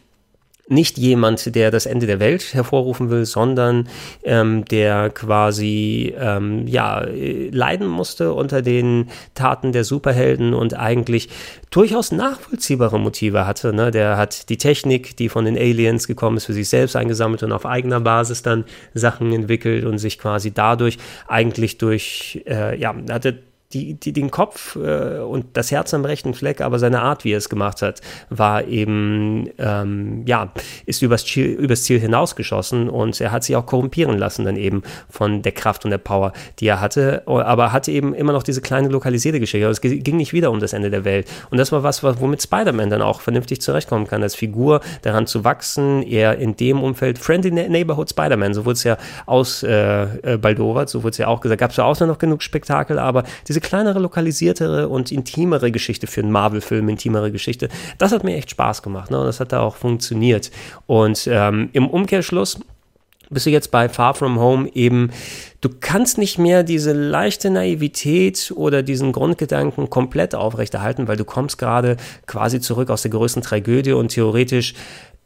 nicht jemand, der das Ende der Welt hervorrufen will, sondern ähm, der quasi ähm, ja leiden musste unter den Taten der Superhelden und eigentlich durchaus nachvollziehbare Motive hatte. Ne? Der hat die Technik, die von den Aliens gekommen ist, für sich selbst eingesammelt und auf eigener Basis dann Sachen entwickelt und sich quasi dadurch eigentlich durch äh, ja hatte die, die, den Kopf äh, und das Herz am rechten Fleck, aber seine Art, wie er es gemacht hat, war eben, ähm, ja, ist übers Ziel, übers Ziel hinausgeschossen und er hat sich auch korrumpieren lassen dann eben von der Kraft und der Power, die er hatte, aber hatte eben immer noch diese kleine lokalisierte Geschichte. Also es ging nicht wieder um das Ende der Welt. Und das war was, womit Spider-Man dann auch vernünftig zurechtkommen kann, als Figur daran zu wachsen, eher in dem Umfeld, Friendly Neighborhood Spider-Man, so wurde es ja ausbaldowert, äh, so wurde es ja auch gesagt, gab es ja auch noch genug Spektakel, aber diese diese kleinere, lokalisiertere und intimere Geschichte für einen Marvel-Film, intimere Geschichte, das hat mir echt Spaß gemacht. Ne? Und das hat da auch funktioniert. Und ähm, im Umkehrschluss bist du jetzt bei Far From Home eben, du kannst nicht mehr diese leichte Naivität oder diesen Grundgedanken komplett aufrechterhalten, weil du kommst gerade quasi zurück aus der größten Tragödie und theoretisch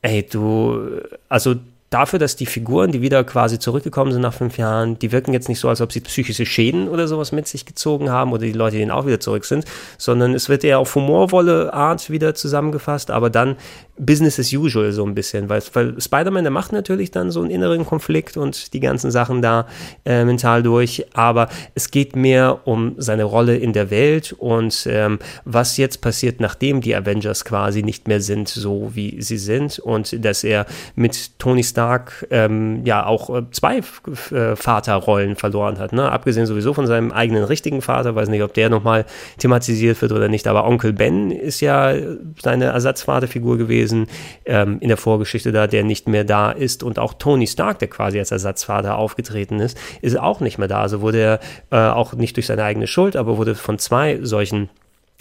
ey, du, also dafür, dass die Figuren, die wieder quasi zurückgekommen sind nach fünf Jahren, die wirken jetzt nicht so, als ob sie psychische Schäden oder sowas mit sich gezogen haben oder die Leute, die auch wieder zurück sind, sondern es wird eher auf humorvolle Art wieder zusammengefasst, aber dann Business as usual so ein bisschen, weil, weil Spider-Man, der macht natürlich dann so einen inneren Konflikt und die ganzen Sachen da äh, mental durch, aber es geht mehr um seine Rolle in der Welt und ähm, was jetzt passiert, nachdem die Avengers quasi nicht mehr sind, so wie sie sind und dass er mit Tony Stark ähm, ja auch äh, zwei äh, Vaterrollen verloren hat, ne? abgesehen sowieso von seinem eigenen richtigen Vater, weiß nicht, ob der nochmal thematisiert wird oder nicht, aber Onkel Ben ist ja seine Ersatzvaterfigur gewesen gewesen ähm, in der Vorgeschichte da, der nicht mehr da ist. Und auch Tony Stark, der quasi als Ersatzvater aufgetreten ist, ist auch nicht mehr da. Also wurde er äh, auch nicht durch seine eigene Schuld, aber wurde von zwei solchen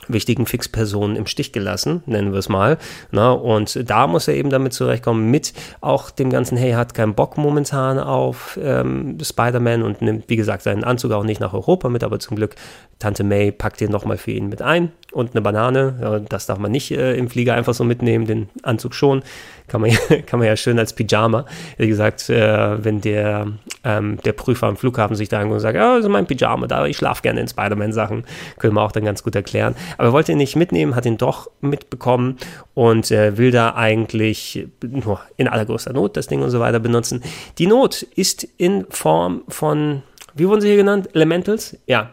wichtigen Fixpersonen im Stich gelassen, nennen wir es mal. Na, und da muss er eben damit zurechtkommen, mit auch dem ganzen, hey, hat keinen Bock momentan auf ähm, Spider-Man und nimmt, wie gesagt, seinen Anzug auch nicht nach Europa mit, aber zum Glück, Tante May packt den nochmal für ihn mit ein und eine Banane. Ja, das darf man nicht äh, im Flieger einfach so mitnehmen, den Anzug schon. Kann man, ja, kann man ja schön als Pyjama. Wie gesagt, äh, wenn der, ähm, der Prüfer am Flughafen sich da anguckt und sagt, ja, das ist mein Pyjama da, ich schlafe gerne in Spider-Man-Sachen, können wir auch dann ganz gut erklären. Aber er wollte ihn nicht mitnehmen, hat ihn doch mitbekommen und äh, will da eigentlich nur in allergrößter Not das Ding und so weiter benutzen. Die Not ist in Form von, wie wurden sie hier genannt? Elementals? Ja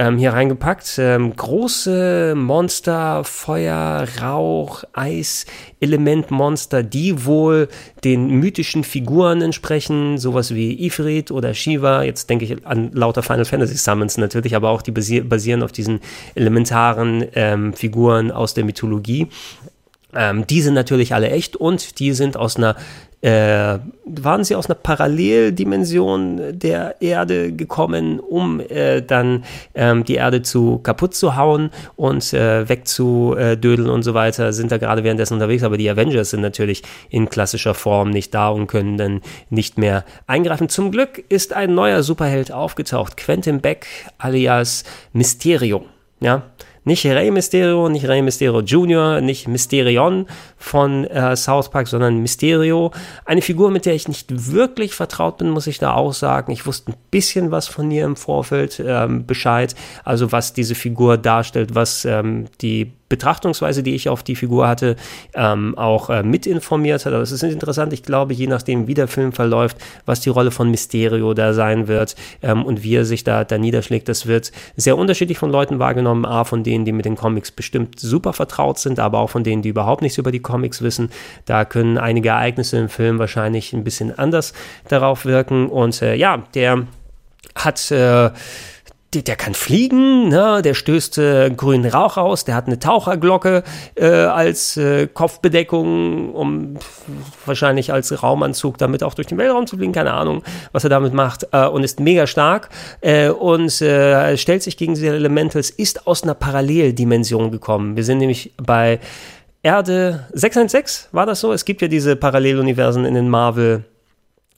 ähm, hier reingepackt. Ähm, große Monster, Feuer, Rauch, Eis, Elementmonster, die wohl den mythischen Figuren entsprechen, sowas wie Ifrit oder Shiva. Jetzt denke ich an lauter Final Fantasy Summons natürlich, aber auch die basieren auf diesen elementaren ähm, Figuren aus der Mythologie. Ähm, die sind natürlich alle echt und die sind aus einer äh, waren sie aus einer Paralleldimension der Erde gekommen, um äh, dann ähm, die Erde zu kaputt zu hauen und äh, wegzudödeln und so weiter, sind da gerade währenddessen unterwegs, aber die Avengers sind natürlich in klassischer Form nicht da und können dann nicht mehr eingreifen. Zum Glück ist ein neuer Superheld aufgetaucht, Quentin Beck alias Mysterio. Ja, nicht Rey Mysterio, nicht Rey Mysterio Jr., nicht Mysterion von äh, South Park, sondern Mysterio. Eine Figur, mit der ich nicht wirklich vertraut bin, muss ich da auch sagen. Ich wusste ein bisschen was von ihr im Vorfeld ähm, Bescheid, also was diese Figur darstellt, was ähm, die Betrachtungsweise, die ich auf die Figur hatte, ähm, auch äh, mitinformiert hat. Aber es ist interessant, ich glaube, je nachdem, wie der Film verläuft, was die Rolle von Mysterio da sein wird ähm, und wie er sich da, da niederschlägt, das wird sehr unterschiedlich von Leuten wahrgenommen. A, von denen, die mit den Comics bestimmt super vertraut sind, aber auch von denen, die überhaupt nichts über die Comics wissen. Da können einige Ereignisse im Film wahrscheinlich ein bisschen anders darauf wirken. Und äh, ja, der hat äh, der, der kann fliegen, ne? der stößt äh, grünen Rauch aus, der hat eine Taucherglocke äh, als äh, Kopfbedeckung, um wahrscheinlich als Raumanzug damit auch durch den Weltraum zu fliegen, keine Ahnung, was er damit macht, äh, und ist mega stark äh, und äh, stellt sich gegen diese Elementals, ist aus einer Paralleldimension gekommen. Wir sind nämlich bei Erde 616, war das so? Es gibt ja diese Paralleluniversen in den Marvel-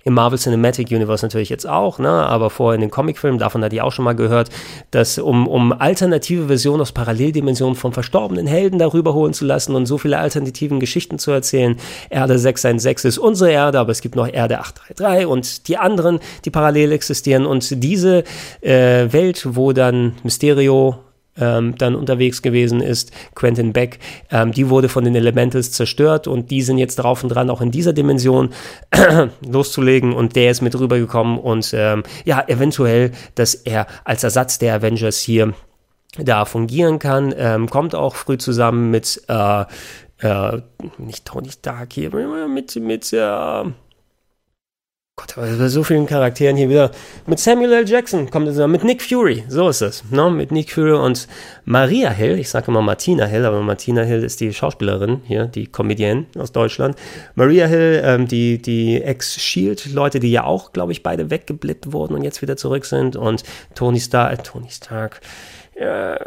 im Marvel Cinematic Universe natürlich jetzt auch, ne? aber vorher in den Comicfilmen, davon hatte ich auch schon mal gehört, dass um, um alternative Versionen aus Paralleldimensionen von verstorbenen Helden darüber holen zu lassen und so viele alternativen Geschichten zu erzählen. Erde 616 ist unsere Erde, aber es gibt noch Erde 833 und die anderen, die parallel existieren und diese äh, Welt, wo dann Mysterio ähm, dann unterwegs gewesen ist, Quentin Beck, ähm, die wurde von den Elementals zerstört und die sind jetzt drauf und dran, auch in dieser Dimension loszulegen und der ist mit rübergekommen und ähm, ja, eventuell, dass er als Ersatz der Avengers hier da fungieren kann, ähm, kommt auch früh zusammen mit äh, äh, nicht Tony Stark hier, mit, mit äh, Gott, bei so vielen Charakteren hier wieder. Mit Samuel L. Jackson kommt es mit Nick Fury, so ist es. Ne? Mit Nick Fury und Maria Hill, ich sage immer Martina Hill, aber Martina Hill ist die Schauspielerin hier, die Comedienne aus Deutschland. Maria Hill, ähm, die, die Ex-Shield-Leute, die ja auch, glaube ich, beide weggeblippt wurden und jetzt wieder zurück sind. Und Tony Stark, äh, Tony Stark, äh,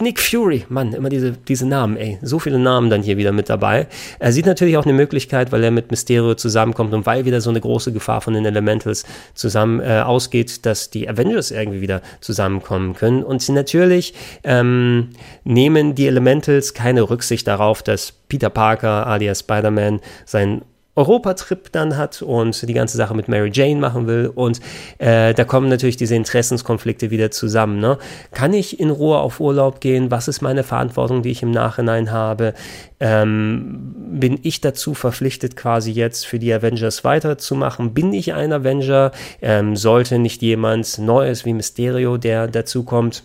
Nick Fury, Mann, immer diese, diese Namen, ey, so viele Namen dann hier wieder mit dabei. Er sieht natürlich auch eine Möglichkeit, weil er mit Mysterio zusammenkommt und weil wieder so eine große Gefahr von den Elementals zusammen äh, ausgeht, dass die Avengers irgendwie wieder zusammenkommen können. Und natürlich ähm, nehmen die Elementals keine Rücksicht darauf, dass Peter Parker alias Spider-Man sein Europatrip dann hat und die ganze Sache mit Mary Jane machen will. Und äh, da kommen natürlich diese Interessenskonflikte wieder zusammen. Ne? Kann ich in Ruhe auf Urlaub gehen? Was ist meine Verantwortung, die ich im Nachhinein habe? Ähm, bin ich dazu verpflichtet, quasi jetzt für die Avengers weiterzumachen? Bin ich ein Avenger? Ähm, sollte nicht jemand Neues wie Mysterio, der dazu kommt?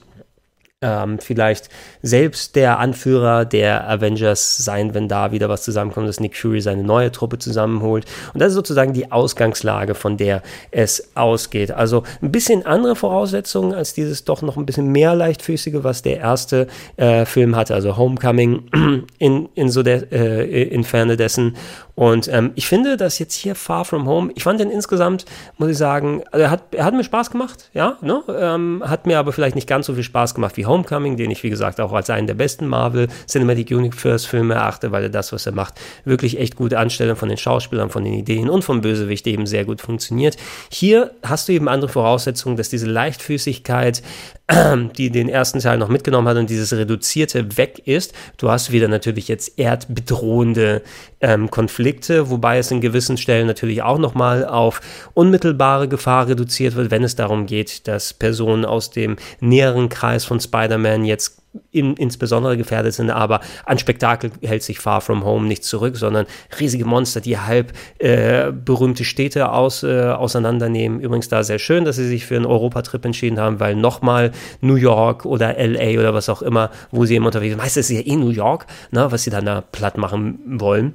Ähm, vielleicht selbst der Anführer der Avengers sein, wenn da wieder was zusammenkommt, dass Nick Fury seine neue Truppe zusammenholt. Und das ist sozusagen die Ausgangslage, von der es ausgeht. Also ein bisschen andere Voraussetzungen als dieses doch noch ein bisschen mehr leichtfüßige, was der erste äh, Film hatte, also Homecoming in, in so der äh, in Ferne dessen. Und ähm, ich finde, dass jetzt hier Far From Home, ich fand den insgesamt, muss ich sagen, also er hat, er hat mir Spaß gemacht, ja, ne? Ähm, hat mir aber vielleicht nicht ganz so viel Spaß gemacht wie Homecoming, den ich, wie gesagt, auch als einen der besten Marvel Cinematic Universe Filme erachte, weil er das, was er macht, wirklich echt gute Anstellung von den Schauspielern, von den Ideen und vom Bösewicht eben sehr gut funktioniert. Hier hast du eben andere Voraussetzungen, dass diese Leichtfüßigkeit, die den ersten Teil noch mitgenommen hat und dieses Reduzierte weg ist. Du hast wieder natürlich jetzt erdbedrohende ähm, Konflikte, wobei es in gewissen Stellen natürlich auch nochmal auf unmittelbare Gefahr reduziert wird, wenn es darum geht, dass Personen aus dem näheren Kreis von Spider-Man jetzt in, insbesondere gefährdet sind, aber an Spektakel hält sich Far From Home nicht zurück, sondern riesige Monster, die halb äh, berühmte Städte aus, äh, auseinandernehmen. Übrigens da sehr schön, dass sie sich für einen Europatrip entschieden haben, weil nochmal New York oder LA oder was auch immer, wo sie immer unterwegs sind, meistens ist ja eh New York, ne, was sie dann da platt machen wollen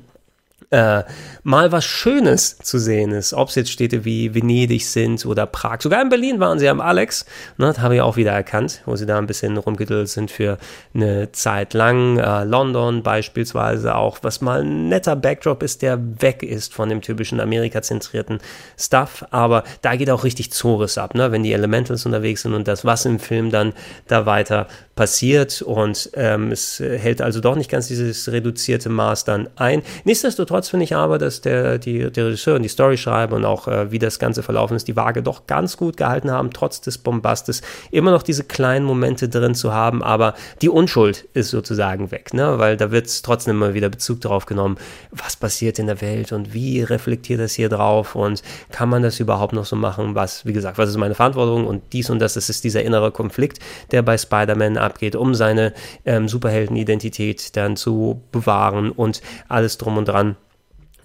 äh, mal was Schönes zu sehen ist. Ob es jetzt Städte wie Venedig sind oder Prag. Sogar in Berlin waren sie am Alex. Ne, das habe ich auch wieder erkannt, wo sie da ein bisschen rumgedüllt sind für eine Zeit lang. Äh, London beispielsweise auch, was mal ein netter Backdrop ist, der weg ist von dem typischen Amerika-zentrierten Stuff. Aber da geht auch richtig Zores ab, ne? wenn die Elementals unterwegs sind und das, was im Film dann da weiter passiert. Und ähm, es hält also doch nicht ganz dieses reduzierte Maß dann ein. Nichtsdestotrotz Nichtsdestotrotz finde ich aber, dass der, die, der Regisseur und die Storyschreiber und auch äh, wie das Ganze verlaufen ist, die Waage doch ganz gut gehalten haben, trotz des Bombastes immer noch diese kleinen Momente drin zu haben, aber die Unschuld ist sozusagen weg, ne? weil da wird trotzdem immer wieder Bezug darauf genommen, was passiert in der Welt und wie reflektiert das hier drauf und kann man das überhaupt noch so machen, was, wie gesagt, was ist meine Verantwortung und dies und das, das ist dieser innere Konflikt, der bei Spider-Man abgeht, um seine ähm, Superheldenidentität dann zu bewahren und alles drum und dran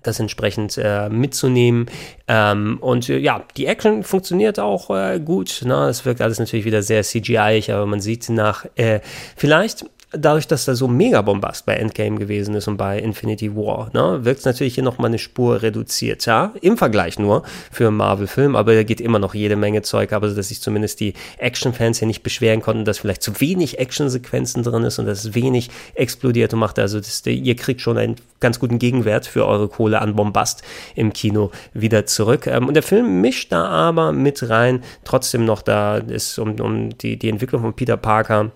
das entsprechend äh, mitzunehmen. Ähm, und äh, ja, die Action funktioniert auch äh, gut. Ne? Es wirkt alles natürlich wieder sehr CGI, aber man sieht nach, äh, vielleicht dadurch, dass da so mega Bombast bei Endgame gewesen ist und bei Infinity War, ne, wirkt es natürlich hier nochmal eine Spur reduzierter, im Vergleich nur für einen Marvel-Film, aber da geht immer noch jede Menge Zeug aber dass sich zumindest die Action-Fans hier nicht beschweren konnten, dass vielleicht zu wenig Action-Sequenzen drin ist und dass es wenig explodiert und macht. Also das, ihr kriegt schon einen ganz guten Gegenwert für eure Kohle an Bombast im Kino wieder zurück. Ähm, und der Film mischt da aber mit rein, trotzdem noch da ist um, um die, die Entwicklung von Peter Parker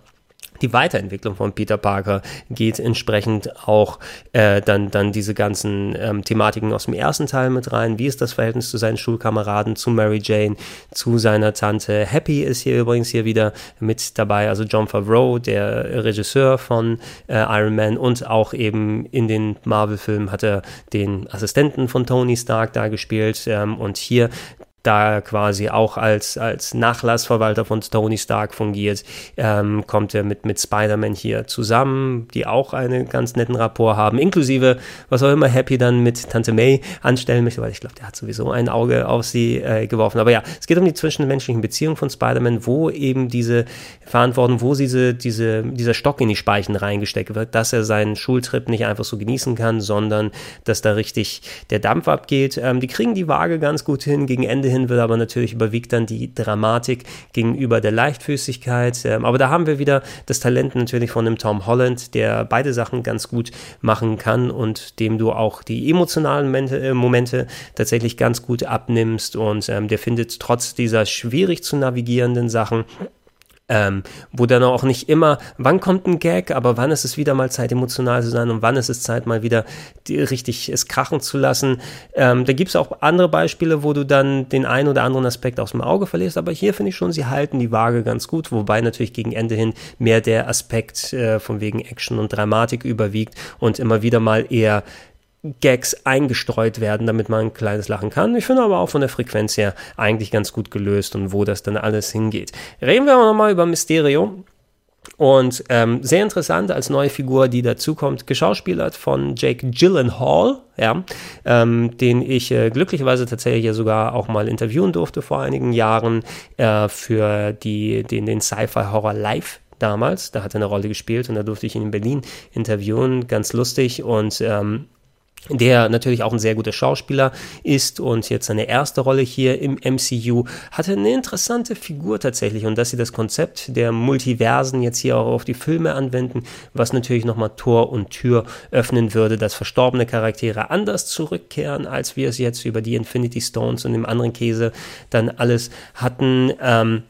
die Weiterentwicklung von Peter Parker geht entsprechend auch äh, dann, dann diese ganzen ähm, Thematiken aus dem ersten Teil mit rein. Wie ist das Verhältnis zu seinen Schulkameraden, zu Mary Jane, zu seiner Tante? Happy ist hier übrigens hier wieder mit dabei, also John Favreau, der Regisseur von äh, Iron Man und auch eben in den Marvel-Filmen hat er den Assistenten von Tony Stark da gespielt ähm, und hier da quasi auch als, als Nachlassverwalter von Tony Stark fungiert, ähm, kommt er mit, mit Spider-Man hier zusammen, die auch einen ganz netten Rapport haben, inklusive, was auch immer Happy dann mit Tante May anstellen möchte, weil ich glaube, der hat sowieso ein Auge auf sie äh, geworfen. Aber ja, es geht um die zwischenmenschlichen Beziehungen von Spider-Man, wo eben diese Verantwortung, wo diese, diese, dieser Stock in die Speichen reingesteckt wird, dass er seinen Schultrip nicht einfach so genießen kann, sondern dass da richtig der Dampf abgeht. Ähm, die kriegen die Waage ganz gut hin gegen Ende hin wird aber natürlich überwiegt dann die Dramatik gegenüber der Leichtfüßigkeit. Ähm, aber da haben wir wieder das Talent natürlich von dem Tom Holland, der beide Sachen ganz gut machen kann und dem du auch die emotionalen Momente, äh, Momente tatsächlich ganz gut abnimmst und ähm, der findet trotz dieser schwierig zu navigierenden Sachen ähm, wo dann auch nicht immer, wann kommt ein Gag, aber wann ist es wieder mal Zeit, emotional zu sein und wann ist es Zeit, mal wieder die, richtig es krachen zu lassen. Ähm, da gibt es auch andere Beispiele, wo du dann den einen oder anderen Aspekt aus dem Auge verlierst, aber hier finde ich schon, sie halten die Waage ganz gut, wobei natürlich gegen Ende hin mehr der Aspekt äh, von wegen Action und Dramatik überwiegt und immer wieder mal eher Gags eingestreut werden, damit man ein kleines Lachen kann. Ich finde aber auch von der Frequenz her eigentlich ganz gut gelöst und wo das dann alles hingeht. Reden wir aber nochmal über Mysterio. Und ähm, sehr interessant als neue Figur, die dazukommt, geschauspielert von Jake Gyllenhaal, ja, ähm, den ich äh, glücklicherweise tatsächlich ja sogar auch mal interviewen durfte vor einigen Jahren äh, für die, den, den Sci-Fi-Horror Live damals. Da hat er eine Rolle gespielt und da durfte ich ihn in Berlin interviewen. Ganz lustig und ähm, der natürlich auch ein sehr guter Schauspieler ist und jetzt seine erste Rolle hier im MCU hatte eine interessante Figur tatsächlich und dass sie das Konzept der Multiversen jetzt hier auch auf die Filme anwenden, was natürlich nochmal Tor und Tür öffnen würde, dass verstorbene Charaktere anders zurückkehren, als wir es jetzt über die Infinity Stones und dem anderen Käse dann alles hatten. Ähm,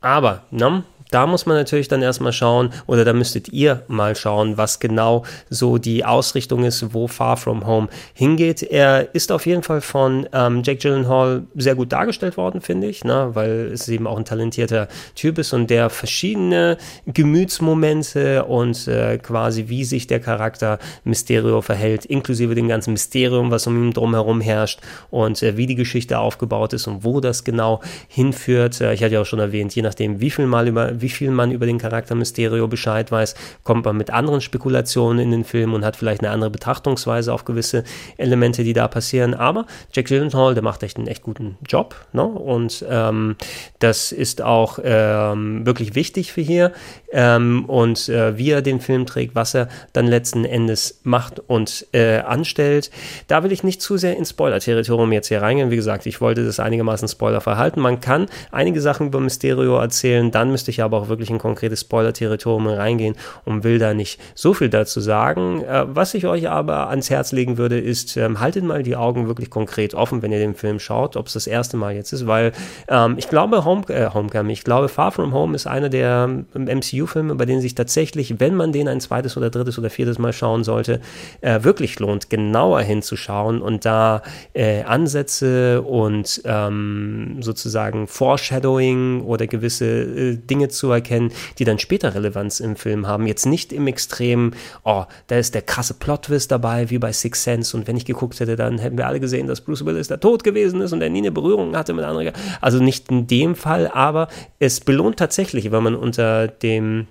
aber, ne, da muss man natürlich dann erstmal schauen, oder da müsstet ihr mal schauen, was genau so die Ausrichtung ist, wo Far From Home hingeht. Er ist auf jeden Fall von ähm, Jake Gyllenhaal sehr gut dargestellt worden, finde ich, ne? weil es eben auch ein talentierter Typ ist und der verschiedene Gemütsmomente und äh, quasi wie sich der Charakter Mysterio verhält, inklusive dem ganzen Mysterium, was um ihn drumherum herrscht und äh, wie die Geschichte aufgebaut ist und wo das genau hinführt. Äh, ich hatte ja auch schon erwähnt, je nachdem, wie viel Mal über wie viel man über den Charakter Mysterio Bescheid weiß, kommt man mit anderen Spekulationen in den Film und hat vielleicht eine andere Betrachtungsweise auf gewisse Elemente, die da passieren. Aber Jack Gyllenhaal, der macht echt einen echt guten Job. Ne? Und ähm, das ist auch ähm, wirklich wichtig für hier. Ähm, und äh, wie er den Film trägt, was er dann letzten Endes macht und äh, anstellt. Da will ich nicht zu sehr ins Spoiler-Territorium jetzt hier reingehen. Wie gesagt, ich wollte das einigermaßen Spoiler verhalten. Man kann einige Sachen über Mysterio erzählen, dann müsste ich aber auch wirklich in konkretes Spoiler-Territorium reingehen und will da nicht so viel dazu sagen. Äh, was ich euch aber ans Herz legen würde, ist, ähm, haltet mal die Augen wirklich konkret offen, wenn ihr den Film schaut, ob es das erste Mal jetzt ist, weil ähm, ich glaube, Home, äh, Homecoming, ich glaube, Far From Home ist einer der MCU-Filme, bei denen sich tatsächlich, wenn man den ein zweites oder drittes oder viertes Mal schauen sollte, äh, wirklich lohnt, genauer hinzuschauen und da äh, Ansätze und ähm, sozusagen Foreshadowing oder gewisse äh, Dinge zu erkennen, die dann später Relevanz im Film haben. Jetzt nicht im Extrem, oh, da ist der krasse Plot-Twist dabei, wie bei Six Sense. Und wenn ich geguckt hätte, dann hätten wir alle gesehen, dass Bruce Willis da tot gewesen ist und er nie eine Berührung hatte mit anderen. Also nicht in dem Fall, aber es belohnt tatsächlich, wenn man unter dem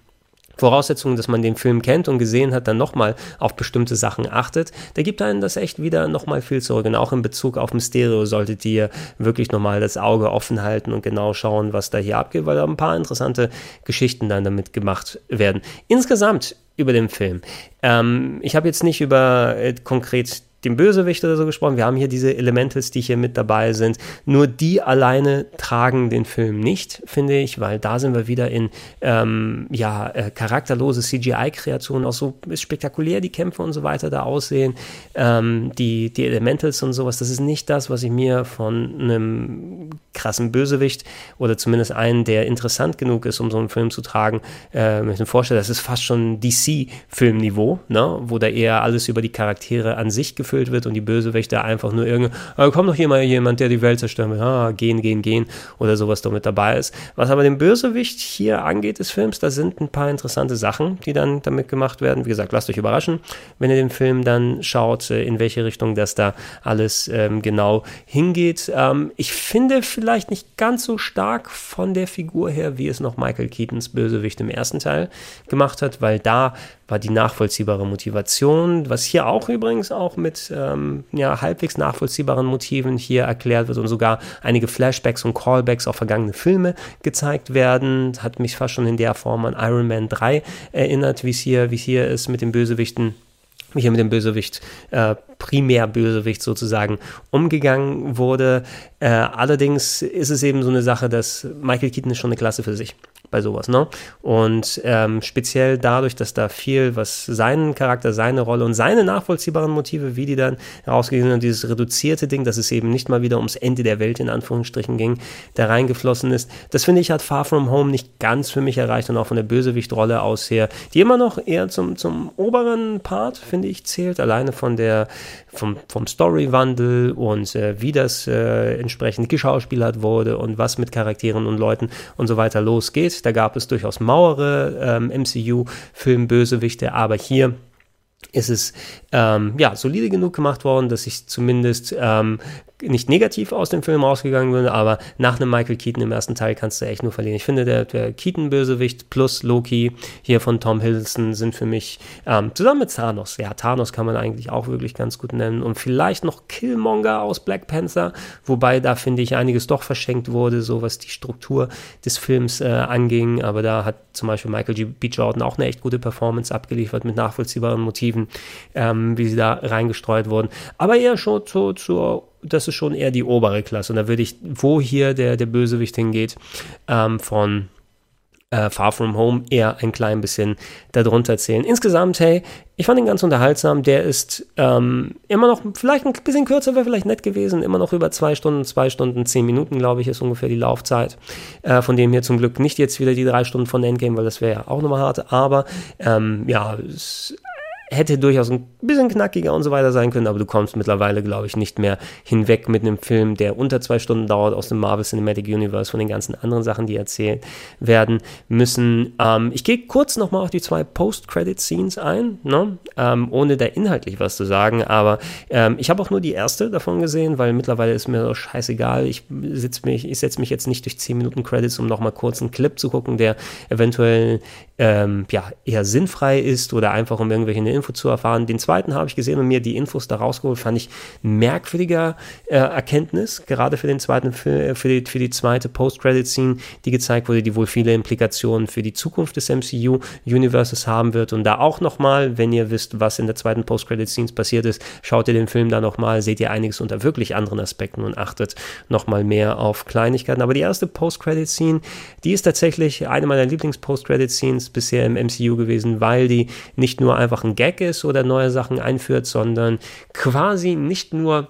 Voraussetzungen, dass man den Film kennt und gesehen hat, dann nochmal auf bestimmte Sachen achtet, da gibt einen das echt wieder nochmal viel zurück. Und auch in Bezug auf Mysterio solltet ihr wirklich nochmal das Auge offen halten und genau schauen, was da hier abgeht, weil da ein paar interessante Geschichten dann damit gemacht werden. Insgesamt über den Film. Ähm, ich habe jetzt nicht über äh, konkret dem Bösewicht oder so gesprochen. Wir haben hier diese Elementals, die hier mit dabei sind. Nur die alleine tragen den Film nicht, finde ich, weil da sind wir wieder in ähm, ja, äh, charakterlose CGI-Kreationen, auch so spektakulär die Kämpfe und so weiter da aussehen. Ähm, die, die Elementals und sowas, das ist nicht das, was ich mir von einem krassen Bösewicht oder zumindest einen, der interessant genug ist, um so einen Film zu tragen, äh, mir vorstelle. Das ist fast schon DC-Filmniveau, ne? wo da eher alles über die Charaktere an sich geführt gefüllt wird und die Bösewichter einfach nur irgendwie, ah, kommt doch hier mal jemand, der die Welt zerstören will, ah, gehen, gehen, gehen oder sowas da mit dabei ist. Was aber den Bösewicht hier angeht des Films, da sind ein paar interessante Sachen, die dann damit gemacht werden. Wie gesagt, lasst euch überraschen, wenn ihr den Film dann schaut, äh, in welche Richtung das da alles ähm, genau hingeht. Ähm, ich finde vielleicht nicht ganz so stark von der Figur her, wie es noch Michael Keatons Bösewicht im ersten Teil gemacht hat, weil da war die nachvollziehbare Motivation, was hier auch übrigens auch mit ähm, ja, halbwegs nachvollziehbaren Motiven hier erklärt wird und sogar einige Flashbacks und Callbacks auf vergangene Filme gezeigt werden. Hat mich fast schon in der Form an Iron Man 3 erinnert, wie es hier, es hier ist mit den Bösewichten wie hier mit dem Bösewicht, äh, Primärbösewicht sozusagen umgegangen wurde. Äh, allerdings ist es eben so eine Sache, dass Michael Keaton ist schon eine Klasse für sich. Bei sowas, ne? Und ähm, speziell dadurch, dass da viel, was seinen Charakter, seine Rolle und seine nachvollziehbaren Motive, wie die dann herausgegeben sind, dieses reduzierte Ding, dass es eben nicht mal wieder ums Ende der Welt in Anführungsstrichen ging, da reingeflossen ist. Das finde ich hat Far From Home nicht ganz für mich erreicht und auch von der Bösewichtrolle aus her, die immer noch eher zum, zum oberen Part, finde ich, zählt, alleine von der, vom, vom Storywandel und äh, wie das äh, entsprechend geschauspielert wurde und was mit Charakteren und Leuten und so weiter losgeht. Da gab es durchaus mauere ähm, MCU-Filmbösewichte, aber hier ist es ähm, ja solide genug gemacht worden, dass ich zumindest ähm, nicht negativ aus dem Film rausgegangen bin, aber nach einem Michael Keaton im ersten Teil kannst du echt nur verlieren. Ich finde, der, der Keaton-Bösewicht plus Loki hier von Tom Hiddleston sind für mich ähm, zusammen mit Thanos. Ja, Thanos kann man eigentlich auch wirklich ganz gut nennen und vielleicht noch Killmonger aus Black Panther, wobei da finde ich einiges doch verschenkt wurde, so was die Struktur des Films äh, anging. Aber da hat zum Beispiel Michael G. B. Jordan auch eine echt gute Performance abgeliefert mit nachvollziehbaren Motiven, ähm, wie sie da reingestreut wurden. Aber eher schon zu, zur das ist schon eher die obere Klasse. Und da würde ich, wo hier der, der Bösewicht hingeht, ähm, von äh, Far From Home eher ein klein bisschen darunter zählen. Insgesamt, hey, ich fand ihn ganz unterhaltsam. Der ist ähm, immer noch, vielleicht ein bisschen kürzer wäre vielleicht nett gewesen, immer noch über zwei Stunden, zwei Stunden, zehn Minuten, glaube ich, ist ungefähr die Laufzeit. Äh, von dem hier zum Glück nicht jetzt wieder die drei Stunden von Endgame, weil das wäre ja auch nochmal hart. Aber ähm, ja, es hätte durchaus ein bisschen knackiger und so weiter sein können, aber du kommst mittlerweile, glaube ich, nicht mehr hinweg mit einem Film, der unter zwei Stunden dauert aus dem Marvel Cinematic Universe von den ganzen anderen Sachen, die erzählt werden müssen. Ähm, ich gehe kurz nochmal auf die zwei Post-Credit-Scenes ein, ne? ähm, ohne da inhaltlich was zu sagen, aber ähm, ich habe auch nur die erste davon gesehen, weil mittlerweile ist mir so scheißegal. Ich setze mich, ich setze mich jetzt nicht durch 10 Minuten Credits, um nochmal kurz einen Clip zu gucken, der eventuell ähm, ja, eher sinnfrei ist oder einfach um irgendwelche Info zu erfahren. Den zweiten habe ich gesehen und mir die Infos da rausgeholt, fand ich merkwürdiger äh, Erkenntnis, gerade für den zweiten, für, für, die, für die zweite Post-Credit-Scene, die gezeigt wurde, die wohl viele Implikationen für die Zukunft des MCU-Universes haben wird. Und da auch nochmal, wenn ihr wisst, was in der zweiten Post-Credit-Scenes passiert ist, schaut ihr den Film da nochmal, seht ihr einiges unter wirklich anderen Aspekten und achtet nochmal mehr auf Kleinigkeiten. Aber die erste Post-Credit-Scene, die ist tatsächlich eine meiner Lieblings-Post-Credit-Scenes bisher im MCU gewesen, weil die nicht nur einfach ein Gag ist oder neue Sachen einführt, sondern quasi nicht nur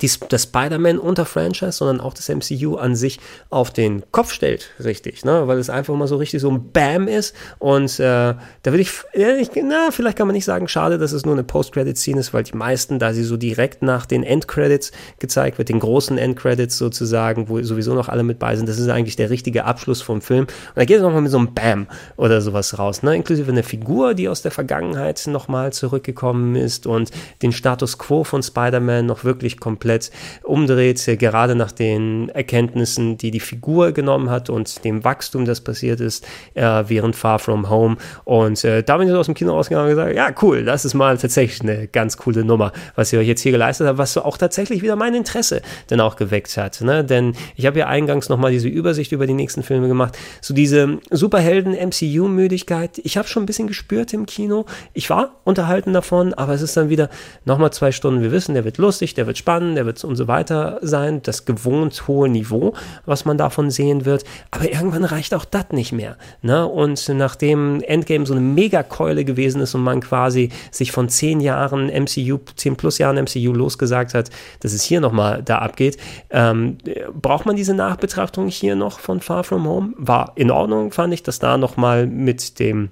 die, das Spider-Man unter Franchise, sondern auch das MCU an sich auf den Kopf stellt, richtig, ne? weil es einfach mal so richtig so ein Bam ist und äh, da würde ich, ja, ich, na, vielleicht kann man nicht sagen, schade, dass es nur eine Post-Credit-Scene ist, weil die meisten, da sie so direkt nach den Endcredits gezeigt wird, den großen Endcredits sozusagen, wo sowieso noch alle mit bei sind, das ist eigentlich der richtige Abschluss vom Film und da geht es nochmal mit so einem Bam oder sowas raus, ne? inklusive einer Figur, die aus der Vergangenheit nochmal zurückgekommen ist und den Status Quo von Spider-Man noch wirklich komplett komplett umdreht, gerade nach den Erkenntnissen, die die Figur genommen hat und dem Wachstum, das passiert ist äh, während Far From Home. Und äh, da bin ich aus dem Kino rausgegangen und gesagt, ja cool, das ist mal tatsächlich eine ganz coole Nummer, was ihr euch jetzt hier geleistet habt, was so auch tatsächlich wieder mein Interesse dann auch geweckt hat. Ne? Denn ich habe ja eingangs nochmal diese Übersicht über die nächsten Filme gemacht. So diese Superhelden-MCU-Müdigkeit, ich habe schon ein bisschen gespürt im Kino. Ich war unterhalten davon, aber es ist dann wieder nochmal zwei Stunden. Wir wissen, der wird lustig, der wird spannend, der wird und so weiter sein, das gewohnt hohe Niveau, was man davon sehen wird. Aber irgendwann reicht auch das nicht mehr. Ne? Und nachdem Endgame so eine Megakeule gewesen ist und man quasi sich von zehn Jahren MCU, zehn plus Jahren MCU losgesagt hat, dass es hier nochmal da abgeht, ähm, braucht man diese Nachbetrachtung hier noch von Far From Home? War in Ordnung, fand ich, dass da nochmal mit dem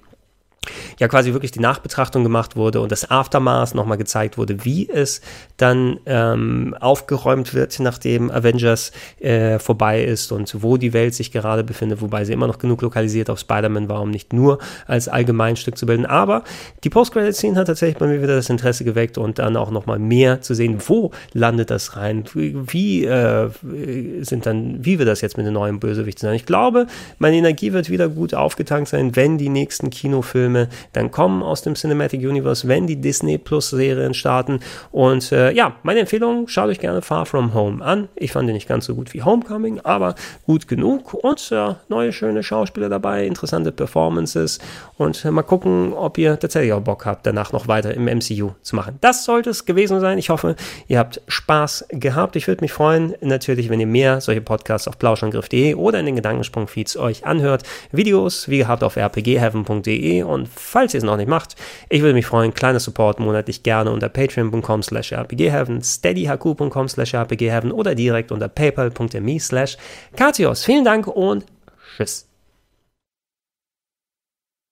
ja quasi wirklich die Nachbetrachtung gemacht wurde und das Aftermath nochmal gezeigt wurde, wie es dann ähm, aufgeräumt wird, nachdem Avengers äh, vorbei ist und wo die Welt sich gerade befindet, wobei sie immer noch genug lokalisiert auf Spider-Man war, um nicht nur als Allgemeinstück zu bilden. Aber die Post-Credit-Scene hat tatsächlich bei mir wieder das Interesse geweckt und dann auch nochmal mehr zu sehen, wo landet das rein, wie äh, sind dann, wie wird das jetzt mit den neuen Bösewichten sein. Ich glaube, meine Energie wird wieder gut aufgetankt sein, wenn die nächsten Kinofilme Filme dann kommen aus dem Cinematic Universe, wenn die Disney Plus Serien starten. Und äh, ja, meine Empfehlung, schaut euch gerne Far From Home an. Ich fand den nicht ganz so gut wie Homecoming, aber gut genug. Und ja, neue schöne Schauspieler dabei, interessante Performances. Und äh, mal gucken, ob ihr tatsächlich auch Bock habt, danach noch weiter im MCU zu machen. Das sollte es gewesen sein. Ich hoffe, ihr habt Spaß gehabt. Ich würde mich freuen, natürlich, wenn ihr mehr solche Podcasts auf plauschangriff.de oder in den Gedankensprung-Feeds euch anhört. Videos, wie gehabt, auf rpgheaven.de. Und falls ihr es noch nicht macht, ich würde mich freuen, kleiner Support monatlich gerne unter patreon.com slash rpgheaven, steadyhq.com slash rpgheaven oder direkt unter paypal.me slash Vielen Dank und tschüss.